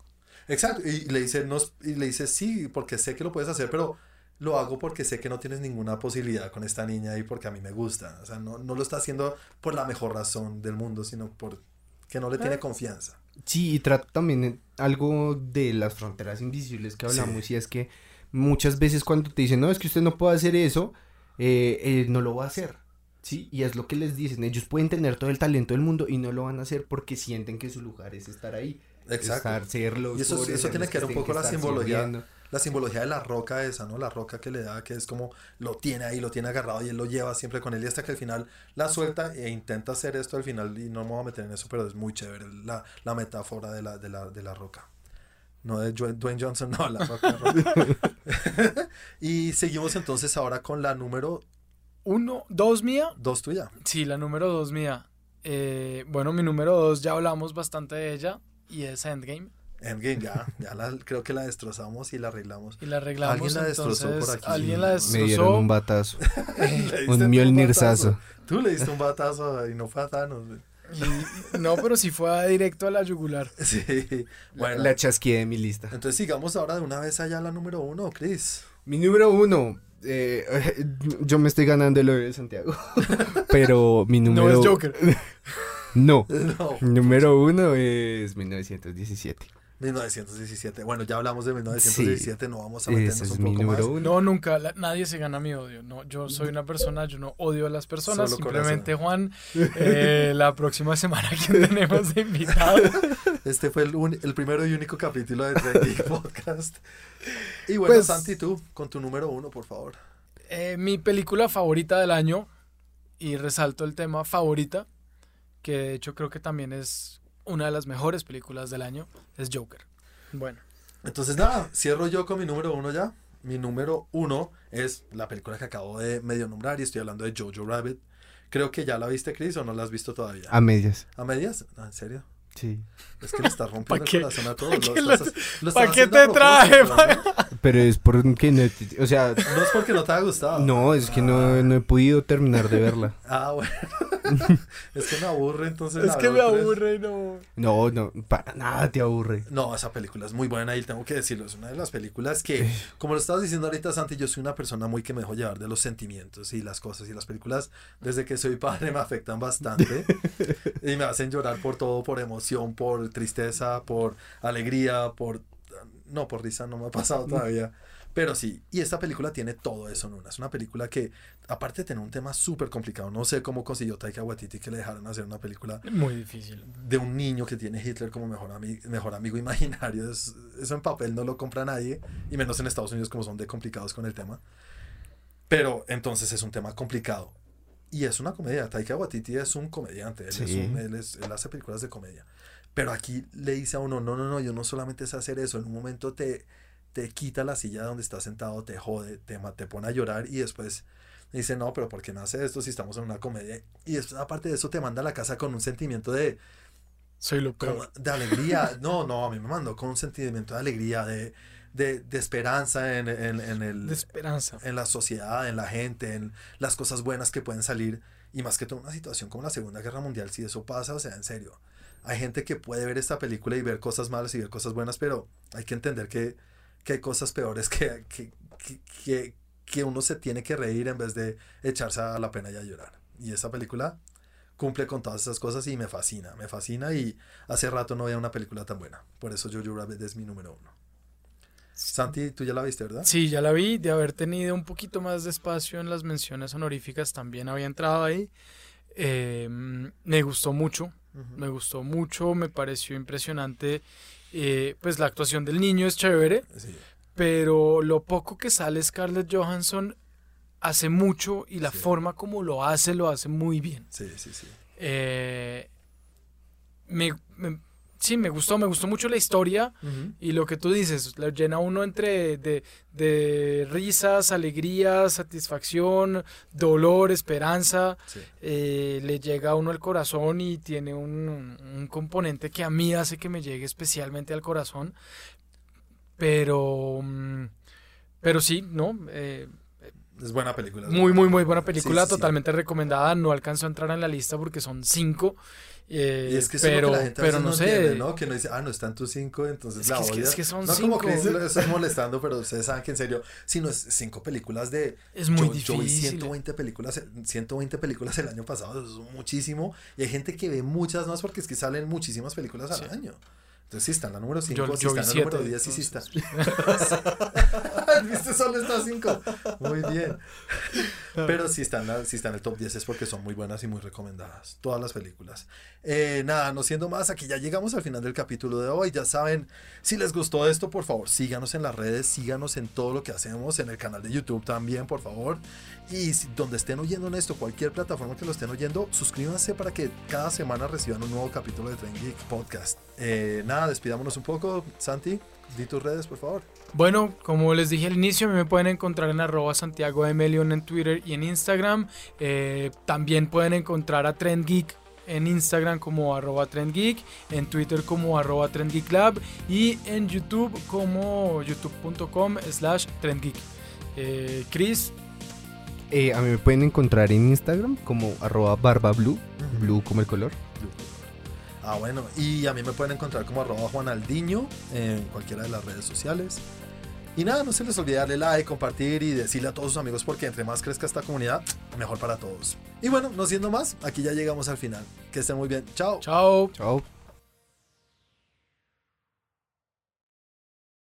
Exacto, y le dice, no, y le dice, sí, porque sé que lo puedes hacer, pero lo hago porque sé que no tienes ninguna posibilidad con esta niña y porque a mí me gusta. O sea, no, no lo está haciendo por la mejor razón del mundo, sino por que no le tiene confianza. Sí, y trata también en algo de las fronteras invisibles que hablamos, y es que muchas veces cuando te dicen, no, es que usted no puede hacer eso, eh, eh, no lo va a hacer. Sí, y es lo que les dicen, ellos pueden tener todo el talento del mundo y no lo van a hacer porque sienten que su lugar es estar ahí. Exacto. Estar, Y eso- eso tiene que ver un poco la simbología. sirviendo. La simbología de la roca esa, ¿no? La roca que le da, que es como lo tiene ahí, lo tiene agarrado y él lo lleva siempre con él y hasta que al final la suelta e intenta hacer esto al final y no me voy a meter en eso, pero es muy chévere la, la metáfora de la, de, la, de la roca. No de Dwayne Johnson, no, la roca. roca. <laughs> <laughs> y seguimos entonces ahora con la número... Uno, dos mía. Dos tuya. Sí, la número dos mía. Eh, bueno, mi número dos ya hablamos bastante de ella y es Endgame. Endgame ya, ya la, creo que la destrozamos y la arreglamos. Y la arreglamos. Alguien la destrozó entonces, por aquí. Alguien la destrozó. Me dieron un batazo. <laughs> Le diste un Mjolnirzazo. batazo. Tú le diste un batazo y no fue a Thanos. güey. Y- no, pero sí fue a directo a la yugular. <laughs> Sí. Bueno, La chasqué de mi lista. entonces sigamos ahora de una vez allá a la número uno, Chris. Mi número uno. eh, <laughs> yo me estoy ganando el de Santiago. Pero mi número. No es Joker. No. No. Número uno es 1917. 1917. Bueno, ya hablamos de 1917, no vamos a meternos es un poco número más. uno. No, nunca. la- nadie se gana mi odio. No, yo soy una persona, yo no odio a las personas. Solo Simplemente, Juan, <laughs> eh, la próxima semana, ¿quién tenemos de invitado? <laughs> Este fue el, uni- el primero y único capítulo de Geek <laughs> Podcast. Y bueno, Pues- Santi, tú, con tu número uno, por favor. Eh, mi película favorita del año, y resalto el tema favorita, que de hecho creo que también es una de las mejores películas del año, es Joker. Bueno, Entonces, nada, cierro yo con mi número uno ya. Mi número uno es la película que acabo de medio nombrar y estoy hablando de Jojo Rabbit. Creo que ya la viste, Chris, o no la has visto todavía. A medias. ¿A medias? Ah, ¿En serio? Sí. Es que le estás rompiendo ¿Pa' qué? el corazón a todos. ¿Pa' lo qué estás- los- lo ¿pa' estás qué haciendo a te traje. <laughs> Pero es porque no. te- O sea, No es porque no te haya gustado. no, es que no, no he podido terminar de verla. <laughs> Ah, bueno. <laughs> es que me aburre, entonces. es que me aburre, no. No, no, para nada te aburre. No, esa película es muy buena y tengo que decirlo. Es una de las películas que, como lo estabas diciendo ahorita, Santi, yo soy una persona muy que me dejo llevar de los sentimientos y las cosas. Y las películas, desde que soy padre, me afectan bastante. y me hacen llorar por todo, por emoción, por tristeza, por alegría, por. No, por risa no me ha pasado todavía. Pero sí, y esta película tiene todo eso en una. Es una película que, aparte de tener un tema súper complicado, no sé cómo consiguió Taika Waititi que le dejaran hacer una película Muy difícil. de un niño que tiene Hitler como mejor, ami- mejor amigo imaginario. Es- eso en papel no lo compra nadie, y menos en Estados Unidos como son de complicados con el tema. Pero entonces es un tema complicado. Y es una comedia. Taika Waititi es un comediante. Él, es un- él, es- él hace películas de comedia. Pero aquí le dice a uno, no, no, no, yo no solamente sé hacer eso. En un momento te, te quita la silla donde estás sentado, te jode, te, te pone a llorar y después dice, no, pero ¿por qué no hace esto si estamos en una comedia? Y después, aparte de eso, te manda a la casa con un sentimiento de, Soy lo de alegría. No, no, a mí me mandó con un sentimiento de alegría, de, de, de esperanza en, en, en el, De esperanza. en la sociedad, en la gente, en las cosas buenas que pueden salir. Y más que todo una situación como la Segunda Guerra Mundial, si eso pasa, o sea, en serio. Hay gente que puede ver esta película y ver cosas malas y ver cosas buenas, pero hay que entender que, que hay cosas peores que, que, que, que, uno se tiene que reír en vez de echarse a la pena y a llorar. Y esta película cumple con todas esas cosas y me fascina, me fascina y hace rato no veía una película tan buena. Por eso Jojo Rabbit es mi número uno. Santi, tú ya la viste, ¿verdad? Sí, ya la vi. De haber tenido un poquito más de espacio en las menciones honoríficas, también había entrado ahí. Eh, me gustó mucho. Me gustó mucho. Me pareció impresionante. eh, pues la actuación del niño es chévere. Sí. Pero lo poco que sale Scarlett Johansson hace mucho y la Sí. forma como lo hace, lo hace muy bien. Sí, sí, sí. Eh, me, me- sí, me gustó, me gustó mucho la historia y lo que tú dices, lo llena uno entre de, de risas, alegría, satisfacción, dolor, esperanza, Sí. eh, le llega a uno al corazón y tiene un, un componente que a mí hace que me llegue especialmente al corazón, pero, mm, pero sí, ¿no? Eh, Es buena película. es muy, buena. muy, muy buena película, Sí, sí, sí. totalmente recomendada. No alcanzó a entrar en la lista porque son cinco. Eh, Y es que pero, que la gente pero no, sé. entiende, ¿no? Que no dice, ah, no está en tus cinco, entonces Es la que- odias. es que son no como que estás <laughs> molestando, pero ustedes saben que en serio, si no es cinco películas de... Es muy yo, yo vi difícil. 120 películas, 120 películas el año pasado, eso es muchísimo. Y hay gente que ve muchas más porque es que salen muchísimas películas al Sí. año. Entonces sí está en la número 5, Yo- si está en la número siete, 10, sí, sí está. Viste, <laughs> solo está 5. Muy bien. Pero si están, si están en el top 10 es porque son muy buenas y muy recomendadas. Todas las películas. Eh, nada, no siendo más, aquí ya llegamos al final del capítulo de hoy. Ya saben, si les gustó esto, por favor, síganos en las redes, síganos en todo lo que hacemos, en el canal de YouTube también, por favor. Y donde estén oyendo en esto, cualquier plataforma que lo estén oyendo, suscríbanse para que cada semana reciban un nuevo capítulo de Tren Geek Podcast. Eh, nada, despidámonos un poco. Santi, di tus redes, por favor. Bueno, como les dije al inicio, me pueden encontrar en arroba Santiago Emelion en Twitter y en Instagram. Eh, también pueden encontrar a Trend Geek en Instagram como arroba trendgeek, en Twitter como arroba trendgeeklab y en YouTube como youtube.com slash trendgeek. Eh, Chris. Eh, a mí me pueden encontrar en Instagram como arroba barbablue, blue como el color. Ah, bueno, y a mí me pueden encontrar como arroba juanaldiño en cualquiera de las redes sociales. Y nada, no se les olvide darle like, compartir y decirle a todos sus amigos porque entre más crezca esta comunidad, mejor para todos. Y bueno, no siendo más, aquí ya llegamos al final. Que estén muy bien. Chao. Chao. Chao.